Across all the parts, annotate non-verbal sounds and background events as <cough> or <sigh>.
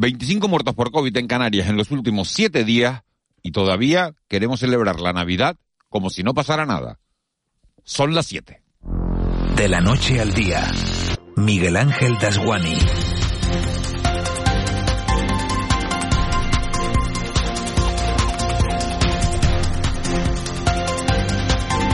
25 muertos por COVID en Canarias en los últimos siete días y todavía queremos celebrar la Navidad como si no pasara nada. Son las siete. De la noche al día, Miguel Ángel Dasguani.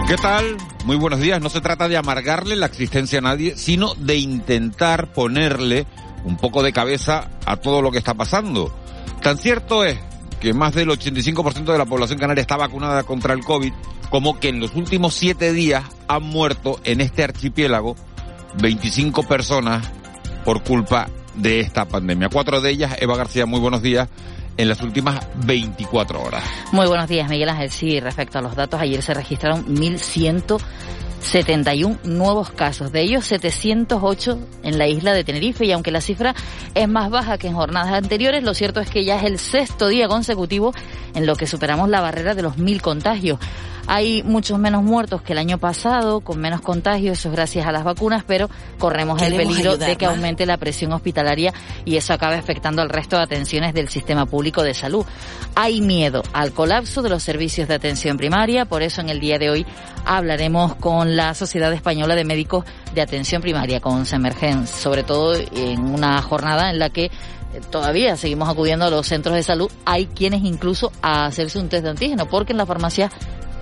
¿Qué tal? Muy buenos días. No se trata de amargarle la existencia a nadie, sino de intentar ponerle un poco de cabeza a todo lo que está pasando. Tan cierto es que más del 85% de la población canaria está vacunada contra el COVID, como que en los últimos siete días han muerto en este archipiélago 25 personas por culpa de esta pandemia. Cuatro de ellas, Eva García, muy buenos días, en las últimas 24 horas. Muy buenos días, Miguel Ángel. Sí, respecto a los datos, ayer se registraron 1.171 nuevos casos, de ellos 708 en la isla de Tenerife y aunque la cifra es más baja que en jornadas anteriores, lo cierto es que ya es el sexto día consecutivo en lo que superamos la barrera de los mil contagios. Hay muchos menos muertos que el año pasado, con menos contagios, eso es gracias a las vacunas, pero corremos el peligro de que aumente la presión hospitalaria y eso acabe afectando al resto de atenciones del sistema público de salud. Hay miedo al colapso de los servicios de atención primaria, por eso en el día de hoy hablaremos con la Sociedad Española de Médicos de Atención Primaria, con Semergen, sobre todo en una jornada en la que todavía seguimos acudiendo a los centros de salud. Hay quienes incluso a hacerse un test de antígeno, porque en la farmacia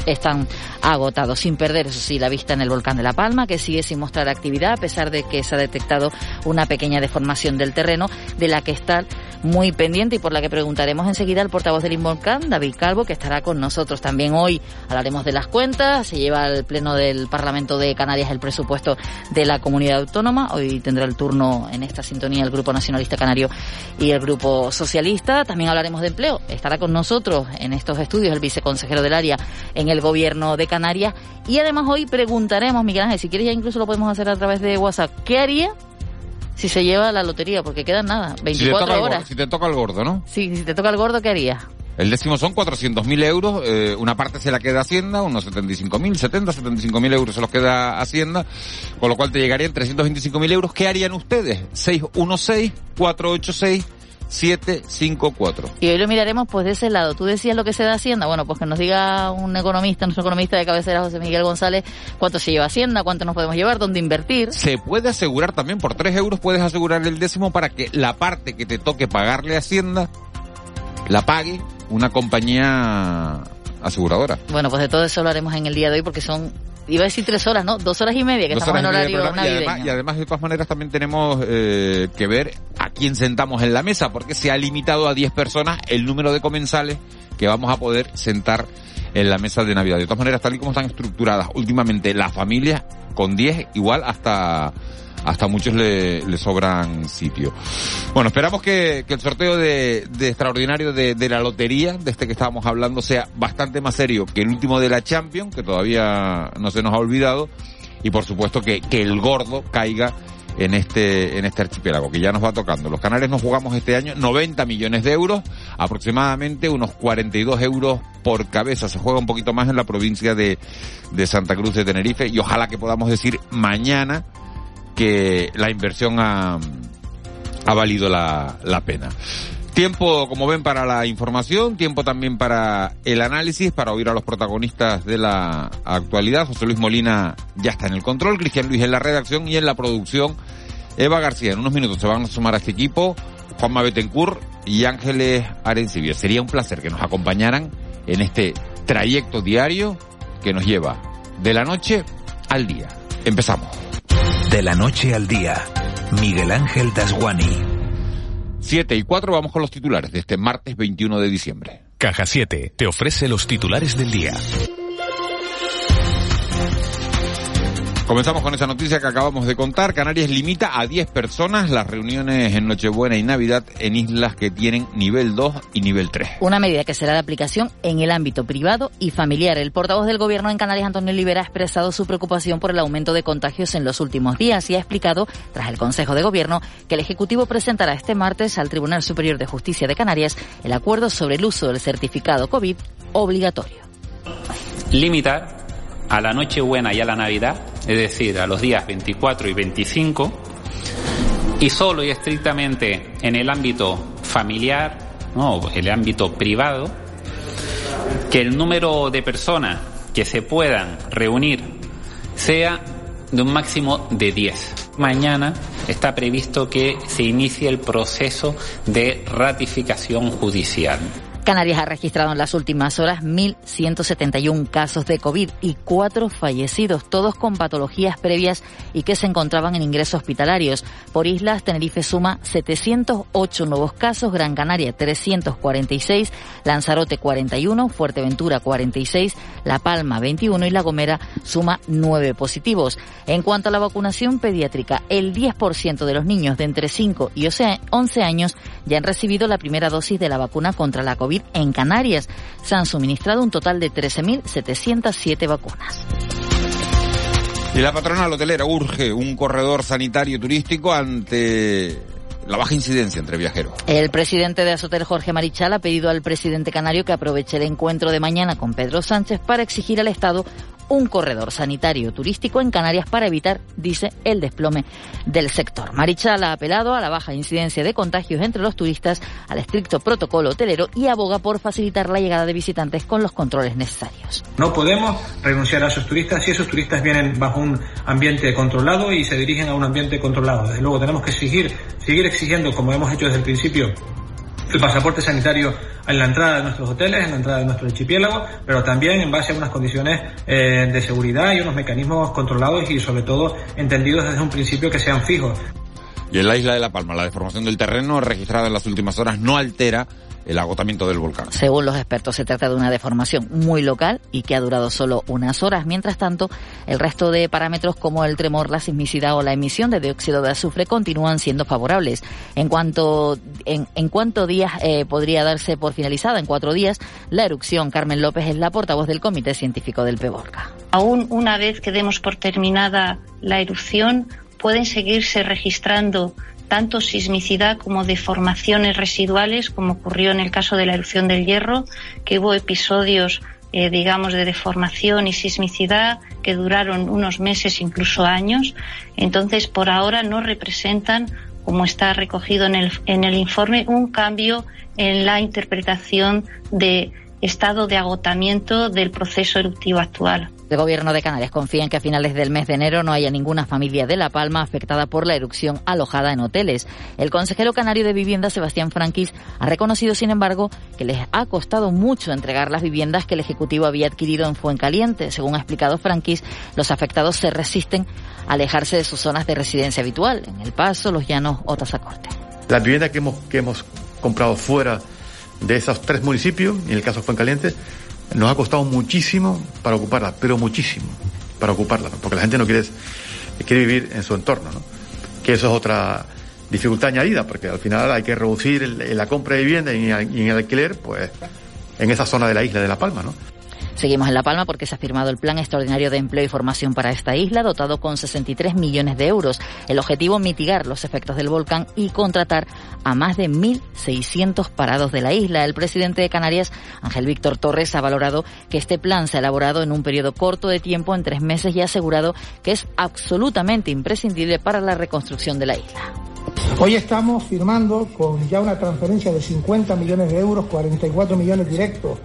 están agotados, sin perder, eso sí, la vista en el volcán de La Palma, que sigue sin mostrar actividad, a pesar de que se ha detectado una pequeña deformación del terreno, de la que está muy pendiente y por la que preguntaremos enseguida al portavoz del Involcán, David Calvo, que estará con nosotros también hoy. Hablaremos de las cuentas, se lleva al Pleno del Parlamento de Canarias el presupuesto de la comunidad autónoma, hoy tendrá el turno en esta sintonía el Grupo Nacionalista Canario y el Grupo Socialista. También hablaremos de empleo, estará con nosotros en estos estudios el viceconsejero del área en el gobierno de Canarias. Y además hoy preguntaremos, Miguel Ángel, si quieres ya incluso lo podemos hacer a través de WhatsApp, ¿qué haría si se lleva la lotería? Porque quedan nada, 24 horas. si te toca el gordo, ¿no? Sí, si te toca el gordo, ¿qué harías? El décimo son 400.000 euros, eh, una parte se la queda Hacienda, unos 75.000, 70, 75.000 euros se los queda Hacienda, con lo cual te llegarían 325.000 euros. ¿Qué harían ustedes? 616 486 754. Y hoy lo miraremos pues de ese lado. Tú decías lo que se da Hacienda. Bueno, pues que nos diga un economista, nuestro economista de cabecera, José Miguel González, cuánto se lleva Hacienda, cuánto nos podemos llevar, dónde invertir. Se puede asegurar también, por 3 euros puedes asegurar el décimo para que la parte que te toque pagarle a Hacienda la pague una compañía aseguradora. Bueno, pues de todo eso lo haremos en el día de hoy porque son iba a decir tres horas, ¿no? Dos horas y media, que estamos en horario navideño. Y además, y además, de todas maneras, también tenemos eh, que ver a quién sentamos en la mesa, porque se ha limitado a 10 personas el número de comensales que vamos a poder sentar en la mesa de Navidad. De todas maneras, tal y como están estructuradas últimamente las familias, con 10 igual hasta hasta muchos le, sobran sitio. Bueno, esperamos que, el sorteo de, extraordinario de, la lotería, de este que estábamos hablando, sea bastante más serio que el último de la Champions, que todavía no se nos ha olvidado, y por supuesto que, el gordo caiga en este, en este archipiélago, que ya nos va tocando. Los canales nos jugamos este año 90 millones de euros, aproximadamente unos 42 euros por cabeza. Se juega un poquito más en la provincia de Santa Cruz de Tenerife y ojalá que podamos decir mañana que la inversión ha, ha valido la, la pena. Tiempo, como ven, para la información, tiempo también para el análisis, para oír a los protagonistas de la actualidad. José Luis Molina ya está en el control, Cristian Luis en la redacción y en la producción. Eva García, en unos minutos se van a sumar a este equipo, Juanma Betancourt y Ángeles Arencibia. Sería un placer que nos acompañaran en este trayecto diario que nos lleva de la noche al día. Empezamos. De la noche al día, Miguel Ángel Dasguani. 7 y 4 vamos con los titulares de este martes 21 de diciembre. Caja 7 te ofrece los titulares del día. Comenzamos con esa noticia que acabamos de contar. Canarias limita a 10 personas las reuniones en Nochebuena y Navidad en islas que tienen nivel 2 y nivel 3. Una medida que será de aplicación en el ámbito privado y familiar. El portavoz del Gobierno en Canarias, Antonio Olivera, ha expresado su preocupación por el aumento de contagios en los últimos días y ha explicado, tras el Consejo de Gobierno, que el Ejecutivo presentará este martes al Tribunal Superior de Justicia de Canarias el acuerdo sobre el uso del certificado COVID obligatorio. Limitar a la Nochebuena y a la Navidad, es decir, a los días 24 y 25, y solo y estrictamente en el ámbito familiar, ¿no? el ámbito privado, que el número de personas que se puedan reunir sea de un máximo de 10. Mañana está previsto que se inicie el proceso de ratificación judicial. Canarias ha registrado en las últimas horas 1.171 casos de COVID y cuatro fallecidos, todos con patologías previas y que se encontraban en ingresos hospitalarios. Por islas, Tenerife suma 708 nuevos casos, Gran Canaria 346, Lanzarote 41, Fuerteventura 46, La Palma 21 y La Gomera suma 9 positivos. En cuanto a la vacunación pediátrica, el 10% de los niños de entre 5 y 11 años ya han recibido la primera dosis de la vacuna contra la COVID en Canarias. Se han suministrado un total de 13.707 vacunas. Y la patronal hotelera urge un corredor sanitario turístico ante la baja incidencia entre viajeros. El presidente de Azotel, Jorge Marichal, ha pedido al presidente canario que aproveche el encuentro de mañana con Pedro Sánchez para exigir al Estado un corredor sanitario turístico en Canarias para evitar, dice, el desplome del sector. Marichal ha apelado a la baja incidencia de contagios entre los turistas, al estricto protocolo hotelero y aboga por facilitar la llegada de visitantes con los controles necesarios. No podemos renunciar a esos turistas si esos turistas vienen bajo un ambiente controlado y se dirigen a un ambiente controlado. Desde luego tenemos que seguir, seguir exigiendo, como hemos hecho desde el principio, el pasaporte sanitario en la entrada de nuestros hoteles, en la entrada de nuestro archipiélago, pero también en base a unas condiciones eh, de seguridad y unos mecanismos controlados y sobre todo entendidos desde un principio que sean fijos. Y en la isla de La Palma, la deformación del terreno registrada en las últimas horas no altera el agotamiento del volcán. Según los expertos, se trata de una deformación muy local y que ha durado solo unas horas. Mientras tanto, el resto de parámetros como el tremor, la sismicidad o la emisión de dióxido de azufre continúan siendo favorables. En cuanto en, en cuánto días eh, podría darse por finalizada, en cuatro días, la erupción. Carmen López es la portavoz del Comité Científico del Peborca. Aún una vez que demos por terminada la erupción, pueden seguirse registrando tanto sismicidad como deformaciones residuales, como ocurrió en el caso de la erupción del hierro, que hubo episodios, eh, digamos, de deformación y sismicidad que duraron unos meses, incluso años. Entonces, por ahora no representan, como está recogido en el, en el informe, un cambio en la interpretación de estado de agotamiento del proceso eruptivo actual. El gobierno de Canarias confía en que a finales del mes de enero no haya ninguna familia de La Palma afectada por la erupción alojada en hoteles. El consejero canario de vivienda, Sebastián Franquis, ha reconocido, sin embargo, que les ha costado mucho entregar las viviendas que el Ejecutivo había adquirido en Fuencaliente. Según ha explicado Franquis, los afectados se resisten a alejarse de sus zonas de residencia habitual, en El Paso, Los Llanos o Tazacorte. Las viviendas que hemos, que hemos comprado fuera de esos tres municipios, en el caso de Fuencaliente, nos ha costado muchísimo para ocuparla, pero muchísimo para ocuparla, porque la gente no quiere, quiere vivir en su entorno, ¿no? que eso es otra dificultad añadida, porque al final hay que reducir la compra de vivienda y en el alquiler, pues en esa zona de la isla de La Palma, ¿no? Seguimos en La Palma porque se ha firmado el Plan Extraordinario de Empleo y Formación para esta isla, dotado con 63 millones de euros. El objetivo, mitigar los efectos del volcán y contratar a más de 1.600 parados de la isla. El presidente de Canarias, Ángel Víctor Torres, ha valorado que este plan se ha elaborado en un periodo corto de tiempo, en tres meses, y ha asegurado que es absolutamente imprescindible para la reconstrucción de la isla. Hoy estamos firmando con ya una transferencia de 50 millones de euros, 44 millones directos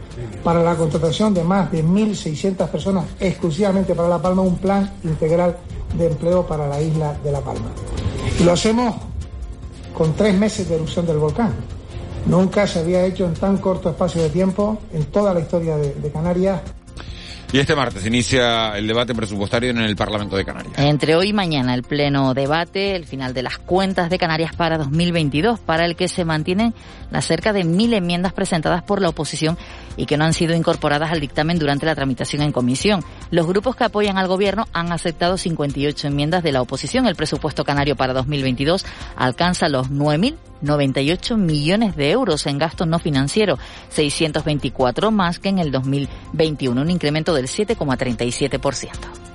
para la contratación de más de 1.600 personas exclusivamente para La Palma, un plan integral de empleo para la isla de La Palma. Y lo hacemos con tres meses de erupción del volcán. Nunca se había hecho en tan corto espacio de tiempo en toda la historia de, de Canarias. Y este martes inicia el debate presupuestario en el Parlamento de Canarias. Entre hoy y mañana el pleno debate, el final de las cuentas de Canarias para 2022, para el que se mantienen las cerca de mil enmiendas presentadas por la oposición y que no han sido incorporadas al dictamen durante la tramitación en comisión. Los grupos que apoyan al gobierno han aceptado 58 enmiendas de la oposición. El presupuesto canario para 2022 alcanza los 9.000 98 millones de euros en gasto no financiero, 624 más que en el 2021, un incremento del 7,37%.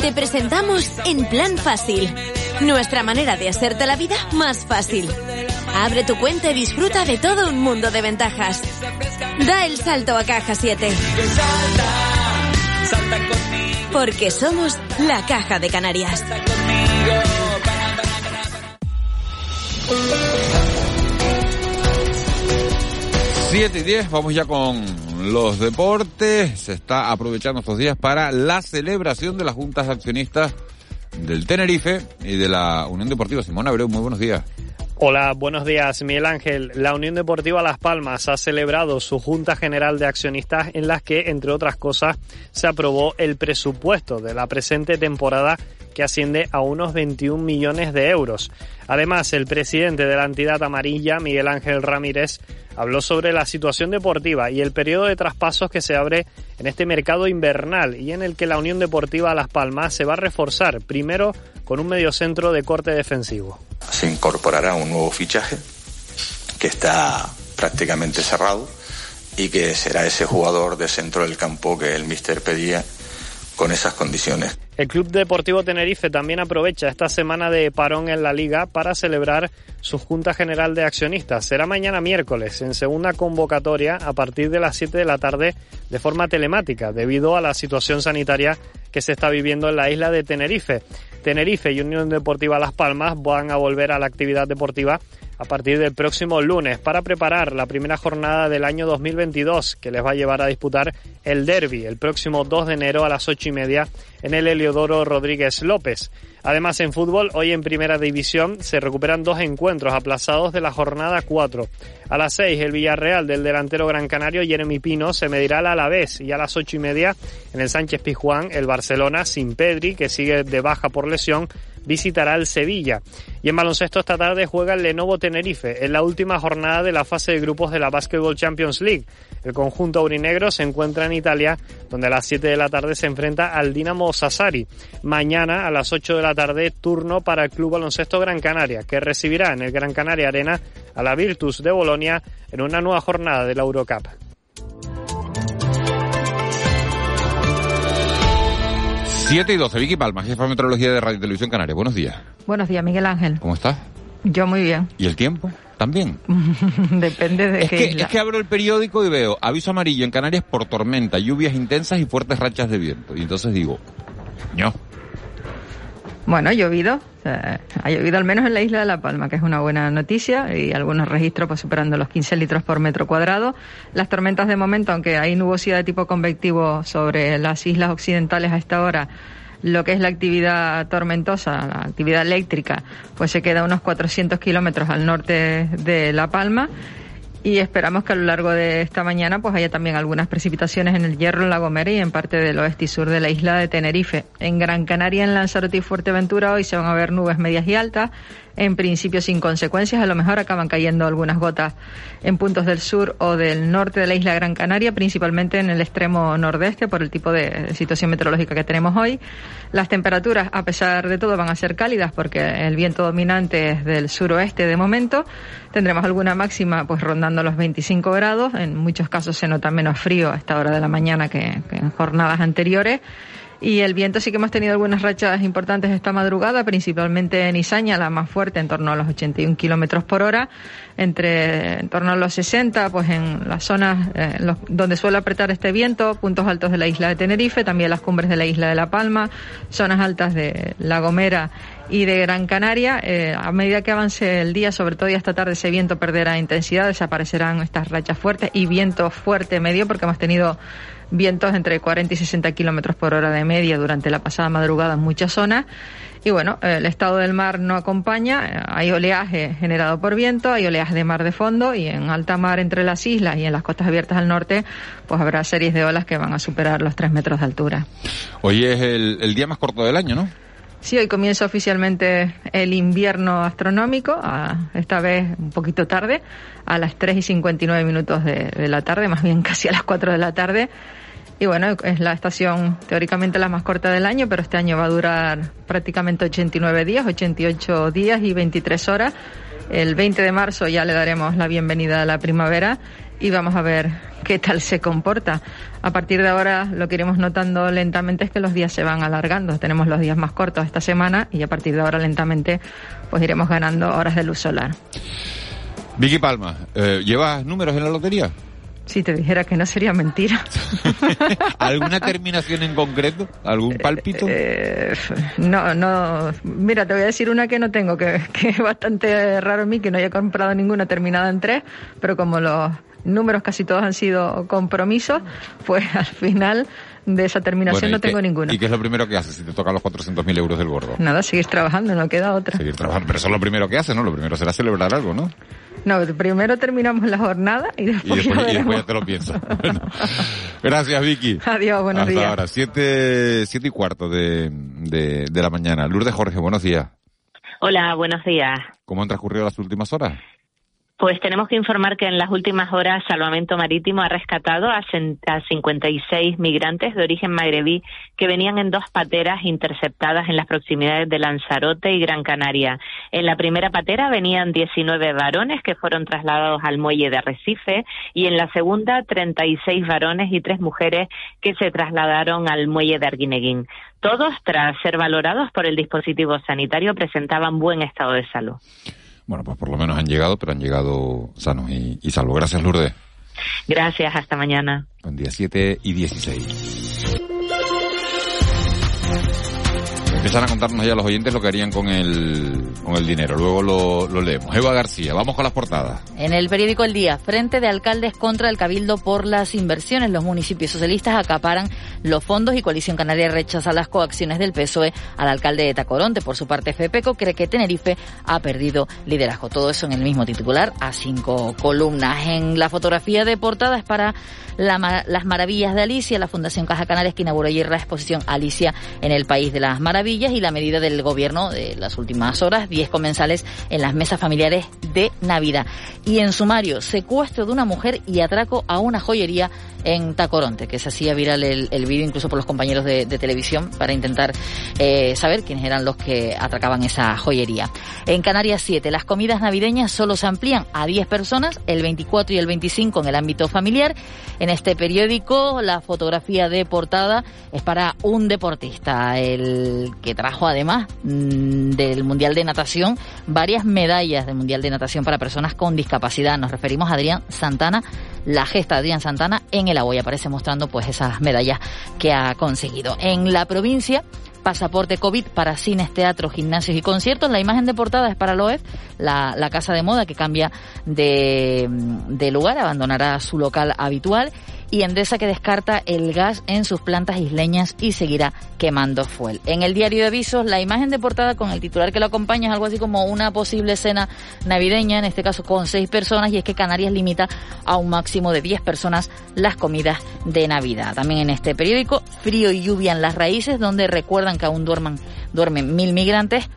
Te presentamos En Plan Fácil, nuestra manera de hacerte la vida más fácil. Abre tu cuenta y disfruta de todo un mundo de ventajas. Da el salto a Caja 7. Porque somos la Caja de Canarias. 7 y 10, vamos ya con los deportes. Se está aprovechando estos días para la celebración de las juntas accionistas del Tenerife y de la Unión Deportiva. Simón Abreu, muy buenos días. Hola, buenos días, Miguel Ángel. La Unión Deportiva Las Palmas ha celebrado su Junta General de Accionistas en las que, entre otras cosas, se aprobó el presupuesto de la presente temporada que asciende a unos 21 millones de euros. Además, el presidente de la entidad amarilla, Miguel Ángel Ramírez, habló sobre la situación deportiva y el periodo de traspasos que se abre en este mercado invernal y en el que la Unión Deportiva Las Palmas se va a reforzar, primero con un mediocentro de corte defensivo. Se incorporará un nuevo fichaje que está prácticamente cerrado y que será ese jugador de centro del campo que el míster pedía con esas condiciones. El Club Deportivo Tenerife también aprovecha esta semana de parón en la liga para celebrar su Junta General de Accionistas. Será mañana miércoles en segunda convocatoria a partir de las 7 de la tarde de forma telemática debido a la situación sanitaria que se está viviendo en la isla de Tenerife. Tenerife y Unión Deportiva Las Palmas van a volver a la actividad deportiva a partir del próximo lunes para preparar la primera jornada del año 2022 que les va a llevar a disputar el derby el próximo 2 de enero a las 8 y media en el Heliodoro Rodríguez López. Además, en fútbol, hoy en Primera División se recuperan dos encuentros aplazados de la jornada 4. A las 6, el Villarreal del delantero gran canario Jeremy Pino se medirá al Alavés y a las 8 y media en el Sánchez Pizjuán, el Barcelona sin Pedri, que sigue de baja por lesión, visitará el Sevilla. Y en baloncesto esta tarde juega el Lenovo Tenerife en la última jornada de la fase de grupos de la Basketball Champions League. El conjunto aurinegro se encuentra en Italia, donde a las 7 de la tarde se enfrenta al Dinamo Sassari. Mañana a las 8 de la tarde turno para el Club Baloncesto Gran Canaria, que recibirá en el Gran Canaria Arena a la Virtus de Bolonia en una nueva jornada de la Eurocup. 7 y 12, Vicky Palma, jefa de meteorología de Radio y Televisión Canaria. Buenos días. Buenos días, Miguel Ángel. ¿Cómo estás? Yo muy bien. ¿Y el tiempo? También. <laughs> Depende de es qué que, isla. Es que abro el periódico y veo aviso amarillo en Canarias por tormenta, lluvias intensas y fuertes rachas de viento. Y entonces digo, no. Bueno, ha llovido. Ha llovido al menos en la isla de La Palma, que es una buena noticia, y algunos registros pues, superando los 15 litros por metro cuadrado. Las tormentas de momento, aunque hay nubosidad de tipo convectivo sobre las islas occidentales a esta hora, lo que es la actividad tormentosa, la actividad eléctrica, pues se queda a unos 400 kilómetros al norte de La Palma. Y esperamos que a lo largo de esta mañana pues haya también algunas precipitaciones en el Hierro, en La Gomera y en parte del oeste y sur de la isla de Tenerife. En Gran Canaria, en Lanzarote y Fuerteventura hoy se van a ver nubes medias y altas, en principio sin consecuencias, a lo mejor acaban cayendo algunas gotas en puntos del sur o del norte de la isla Gran Canaria, principalmente en el extremo nordeste por el tipo de situación meteorológica que tenemos hoy. Las temperaturas, a pesar de todo, van a ser cálidas porque el viento dominante es del suroeste de momento. Tendremos alguna máxima pues rondando los 25 grados. En muchos casos se nota menos frío a esta hora de la mañana que, que en jornadas anteriores. Y el viento sí que hemos tenido algunas rachas importantes esta madrugada, principalmente en Izaña, la más fuerte, en torno a los 81 kilómetros por hora, entre en torno a los 60, pues en las zonas eh, los, donde suele apretar este viento, puntos altos de la isla de Tenerife, también las cumbres de la isla de La Palma, zonas altas de La Gomera y de Gran Canaria. Eh, a medida que avance el día, sobre todo y esta tarde, ese viento perderá intensidad, desaparecerán estas rachas fuertes y viento fuerte medio, porque hemos tenido vientos entre 40 y 60 kilómetros por hora de media durante la pasada madrugada en muchas zonas. Y bueno, el estado del mar no acompaña, hay oleaje generado por viento, hay oleaje de mar de fondo y en alta mar entre las islas y en las costas abiertas al norte, pues habrá series de olas que van a superar los 3 metros de altura. Hoy es el, el día más corto del año, ¿no? Sí, hoy comienza oficialmente el invierno astronómico, a, esta vez un poquito tarde, a las 3 y 59 minutos de, de, la tarde, más bien <laughs> casi a las 4 de la tarde. Y bueno, es la estación teóricamente la más corta del año, pero este año va a durar prácticamente 89 días, 88 días y 23 horas. El 20 de marzo ya le daremos la bienvenida a la primavera y vamos a ver qué tal se comporta. A partir de ahora lo que iremos notando lentamente es que los días se van alargando. Tenemos los días más cortos esta semana y a partir de ahora lentamente pues iremos ganando horas de luz solar. Vicky Palma, eh, ¿llevas números en la lotería? Si te dijera que no sería mentira. <laughs> ¿Alguna terminación en concreto? ¿Algún pálpito? Eh, no, no. Mira, te voy a decir una que no tengo, que, <laughs> que es bastante raro en mí, que no haya comprado ninguna terminada en tres, pero como los números casi todos han sido compromisos, pues <laughs> al final de esa terminación Bueno, ¿y no tengo qué- ninguna. ¿Y qué es lo primero que haces si te tocan los 400.000 euros del gordo? Nada, seguir trabajando, no queda otra. Seguir trabajando. Pero eso es lo primero que haces, ¿no? Lo primero será celebrar algo, ¿no? No, primero terminamos la jornada y Y después, ya y después ya te lo piensas. <laughs> Bueno, gracias, Vicky. Adiós, buenos Hasta días. ahora, siete, siete y cuarto de, de, de la mañana. Lourdes Jorge, buenos días. Hola, buenos días. ¿Cómo han transcurrido las últimas horas? Pues tenemos que informar que en las últimas horas Salvamento Marítimo ha rescatado a, cen- a 56 migrantes de origen magrebí que venían en dos pateras interceptadas en las proximidades de Lanzarote y Gran Canaria. En la primera patera venían 19 varones que fueron trasladados al muelle de Arrecife y en la segunda 36 varones y tres mujeres que se trasladaron al muelle de Arguineguín. Todos, tras ser valorados por el dispositivo sanitario, presentaban buen estado de salud. Bueno, pues por lo menos han llegado, pero han llegado sanos y, y salvos. Gracias, Lourdes. Gracias, hasta mañana. Buen día, 7 y 16. Empiezan a contarnos ya los oyentes lo que harían con el, con el dinero. Luego lo, lo leemos. Eva García, vamos con las portadas. En el periódico El Día, Frente de Alcaldes contra el Cabildo por las inversiones. Los municipios socialistas acaparan los fondos y Coalición Canaria rechaza las coacciones del PSOE al alcalde de Tacoronte. Por su parte, FEPECO cree que Tenerife ha perdido liderazgo. Todo eso en el mismo titular a cinco columnas. En la fotografía de portada es para las maravillas de Alicia, la Fundación Caja Canarias que inauguró ayer la exposición Alicia en el País de las Maravillas y la medida del gobierno de las últimas horas, 10 comensales en las mesas familiares de Navidad. Y en sumario, secuestro de una mujer y atraco a una joyería en Tacoronte, que se hacía viral el, el vídeo incluso por los compañeros de, televisión para intentar eh, saber quiénes eran los que atracaban esa joyería. En Canarias 7, las comidas navideñas solo se amplían a 10 personas, el 24 y el 25 en el ámbito familiar. En este periódico, la fotografía de portada es para un deportista, el que trajo además mm, del Mundial de Natación varias medallas del Mundial de Natación para personas con discapacidad. Nos referimos a Adrián Santana, la gesta de Adrián Santana en el agua y aparece mostrando pues esas medallas que ha conseguido. En la provincia, pasaporte COVID para cines, teatros, gimnasios y conciertos. La imagen de portada es para Loef, la, la casa de moda que cambia de, de lugar, abandonará su local habitual. Y Endesa que descarta el gas en sus plantas isleñas y seguirá quemando fuel. En el diario de avisos, la imagen de portada con el titular que lo acompaña es algo así como una posible cena navideña, en este caso con seis personas, y es que Canarias limita a un máximo de 10 personas las comidas de Navidad. También en este periódico, frío y lluvia en las raíces, donde recuerdan que aún duerman, duermen mil migrantes.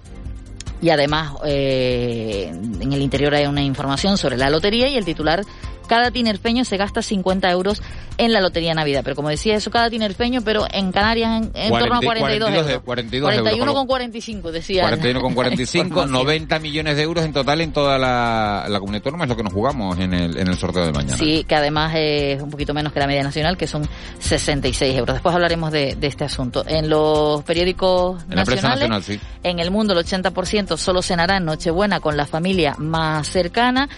Y además, eh, en el interior hay una información sobre la lotería y el titular, cada tinerfeño se gasta 50 euros en la lotería Navidad. Pero como decía eso, cada tinerfeño, pero en Canarias en, en torno a 42 42 euros. 42 euros, 41 con lo- con 45, decía. 41 con la 45, información. 90 millones de euros en total en toda la, la comunidad autónoma es lo que nos jugamos en el, en el sorteo de mañana. Sí, que además es un poquito menos que la media nacional, que son 66 euros. Después hablaremos de, de este asunto. En los periódicos En la prensa nacionales, nacional, sí. en el mundo el 80% solo cenará en Nochebuena con la familia más cercana.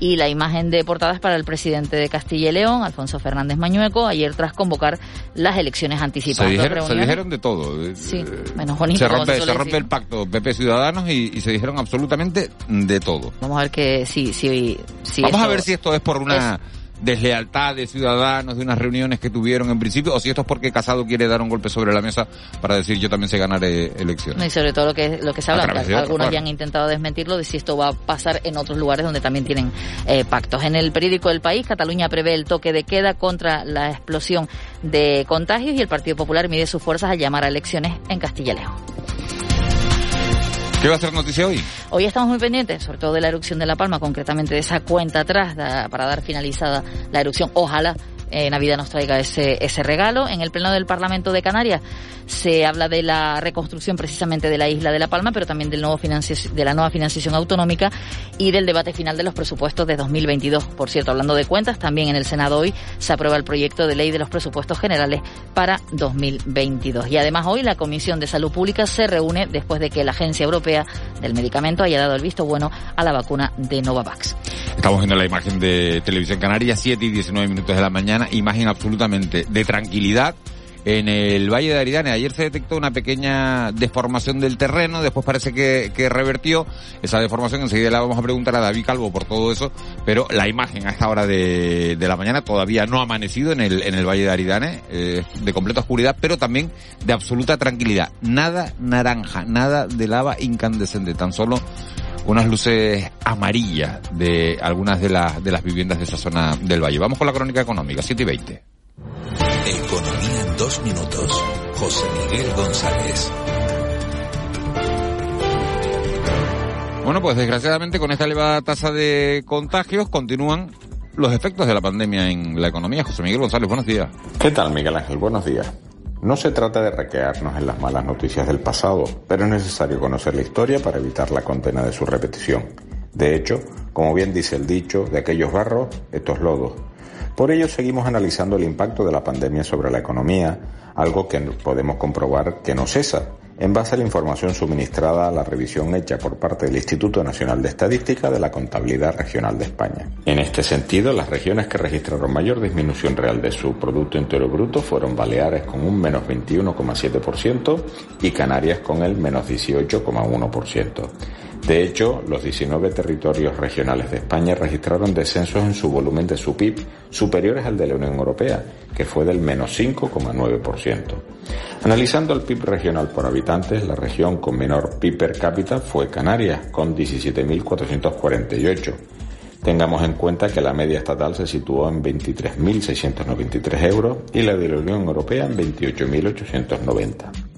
Y la imagen de portada es para el presidente de Castilla y León, Alfonso Fernández Mañueco, ayer tras convocar las elecciones Se anticipadas. Dos dijeron, se dijeron de todo. Sí, menos bonito. Se rompe, se se rompe el pacto PP Ciudadanos y, y se dijeron absolutamente de todo. Vamos a ver que sí, sí, sí. Vamos a esto- ver si esto es por una deslealtad de ciudadanos, de unas reuniones que tuvieron en principio, o si esto es porque Casado quiere dar un golpe sobre la mesa para decir yo también sé ganar eh, elecciones. Y sobre todo lo que lo que se A habla, que otro, algunos claro. ya han intentado desmentirlo de si esto va a pasar en otros lugares donde también tienen eh, pactos. En el periódico El País, Cataluña prevé el toque de queda contra la explosión de contagios y el Partido Popular mide sus fuerzas al llamar a elecciones en Castilla y León. ¿Qué va a ser noticia hoy? Hoy estamos muy pendientes, sobre todo de la erupción de La Palma, concretamente de esa cuenta atrás para dar finalizada la erupción. Ojalá eh, Navidad nos traiga ese, ese regalo. En el Pleno del Parlamento de Canarias se habla de la reconstrucción precisamente de la isla de La Palma, pero también del nuevo de la nueva financiación autonómica y del debate final de los presupuestos de 2022. Por cierto, hablando de cuentas, también en el Senado hoy se aprueba el proyecto de ley de los presupuestos generales para 2022. Y además hoy la Comisión de Salud Pública se reúne después de que la Agencia Europea del Medicamento haya dado el visto bueno a la vacuna de Novavax. Estamos viendo la imagen de Televisión Canaria, 7 y 19 minutos de la mañana, imagen absolutamente de tranquilidad en el Valle de Aridane. Ayer se detectó una pequeña deformación del terreno, después parece que, que, revertió esa deformación. Enseguida la vamos a preguntar a David Calvo por todo eso, pero la imagen a esta hora de, de la mañana todavía no ha amanecido en el, en el Valle de Aridane, eh, de completa oscuridad, pero también de absoluta tranquilidad. Nada naranja, nada de lava incandescente, tan solo unas luces amarillas de algunas de las, de las viviendas de esa zona del valle. Vamos con la crónica económica, 7 y 20. Economía en dos minutos. José Miguel González. Bueno, pues desgraciadamente con esta elevada tasa de contagios continúan los efectos de la pandemia en la economía. José Miguel González, buenos días. ¿Qué tal, Miguel Ángel? Buenos días. No se trata de recrearnos en las malas noticias del pasado, pero es necesario conocer la historia para evitar la condena de su repetición. De hecho, como bien dice el dicho, de aquellos barros, estos lodos. Por ello seguimos analizando el impacto de la pandemia sobre la economía, algo que podemos comprobar que no cesa, en base a la información suministrada a la revisión hecha por parte del Instituto Nacional de Estadística de la Contabilidad Regional de España. En este sentido, las regiones que registraron mayor disminución real de su Producto Interior Bruto fueron Baleares con un menos 21,7% y Canarias con el menos 18,1%. De hecho, los 19 territorios regionales de España registraron descensos en su volumen de su PIB superiores al de la Unión Europea, que fue del menos 5,9%. Analizando el PIB regional por habitantes, la región con menor PIB per cápita fue Canarias, con 17.448. Tengamos en cuenta que la media estatal se situó en 23.693 euros y la de la Unión Europea en 28.890.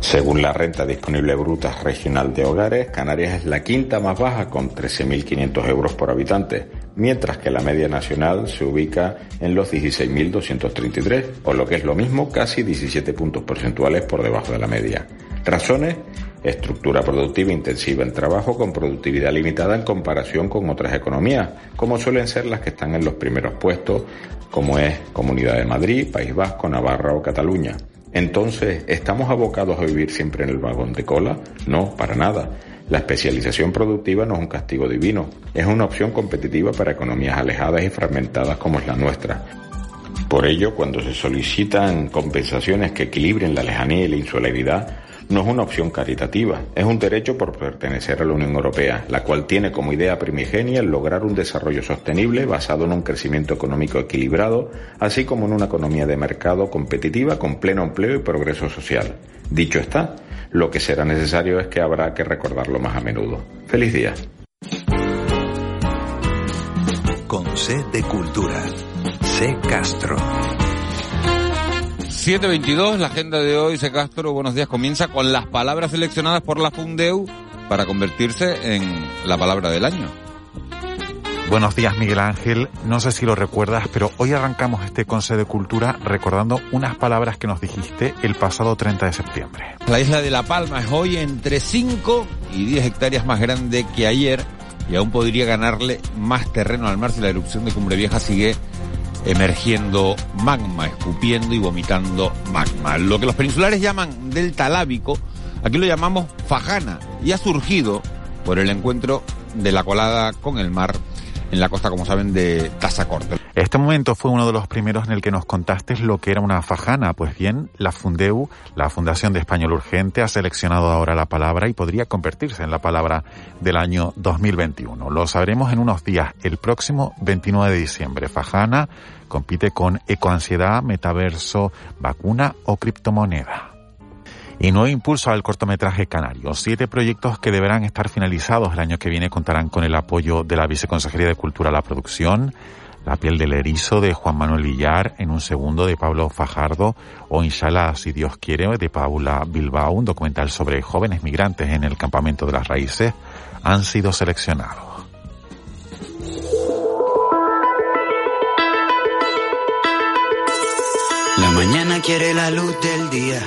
Según la renta disponible bruta regional de hogares, Canarias es la quinta más baja con 13.500 euros por habitante, mientras que la media nacional se ubica en los 16.233, o lo que es lo mismo, casi 17 puntos porcentuales por debajo de la media. Razones, estructura productiva intensiva en trabajo con productividad limitada en comparación con otras economías, como suelen ser las que están en los primeros puestos, como es Comunidad de Madrid, País Vasco, Navarra o Cataluña. Entonces, ¿estamos abocados a vivir siempre en el vagón de cola? No, para nada. La especialización productiva no es un castigo divino, es una opción competitiva para economías alejadas y fragmentadas como es la nuestra. Por ello, cuando se solicitan compensaciones que equilibren la lejanía y la insularidad, no es una opción caritativa, es un derecho por pertenecer a la Unión Europea, la cual tiene como idea primigenia el lograr un desarrollo sostenible basado en un crecimiento económico equilibrado, así como en una economía de mercado competitiva con pleno empleo y progreso social. Dicho está, lo que será necesario es que habrá que recordarlo más a menudo. Feliz día. Con C de Cultura. C Castro. 722, la agenda de hoy, C. Castro, buenos días, comienza con las palabras seleccionadas por la Fundeu para convertirse en la palabra del año. Buenos días, Miguel Ángel. No sé si lo recuerdas, pero hoy arrancamos este Consejo de Cultura recordando unas palabras que nos dijiste el pasado 30 de septiembre. La isla de La Palma es hoy entre 5 y 10 hectáreas más grande que ayer y aún podría ganarle más terreno al mar si la erupción de Cumbre Vieja sigue emergiendo magma, escupiendo y vomitando magma. Lo que los peninsulares llaman delta lábico, aquí lo llamamos fajana y ha surgido por el encuentro de la colada con el mar en la costa, como saben, de Tazacorte. Este momento fue uno de los primeros en el que nos contaste lo que era una fajana. Pues bien, la Fundeu, la Fundación de Español Urgente, ha seleccionado ahora la palabra y podría convertirse en la palabra del año 2021. Lo sabremos en unos días, el próximo 29 de diciembre. Fajana compite con ecoansiedad, metaverso, vacuna o criptomoneda. Y nuevo impulso al cortometraje canario. Siete proyectos que deberán estar finalizados el año que viene contarán con el apoyo de la Viceconsejería de Cultura a la producción, La piel del erizo de Juan Manuel Villar, en un segundo de Pablo Fajardo, o Inshallah, si Dios quiere, de Paula Bilbao, un documental sobre jóvenes migrantes en el campamento de las raíces, han sido seleccionados. La mañana quiere la luz del día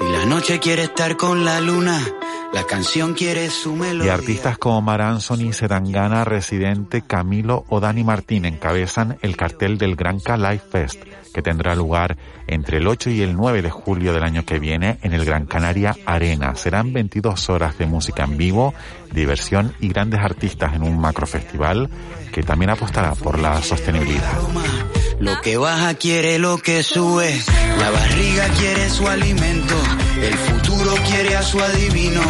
y la noche quiere estar con la luna. La canción quiere su Y melodía. artistas como Mar Anthony, Residente, Camilo o Dani Martín encabezan el cartel del Gran K Live Fest, que tendrá lugar entre el 8 y el 9 de julio del año que viene en el Gran Canaria Arena. Serán 22 horas de música en vivo, diversión y grandes artistas en un macrofestival que también apostará por la sostenibilidad. Lo que baja quiere lo que sube. La barriga quiere su alimento. El futuro quiere a su adivino.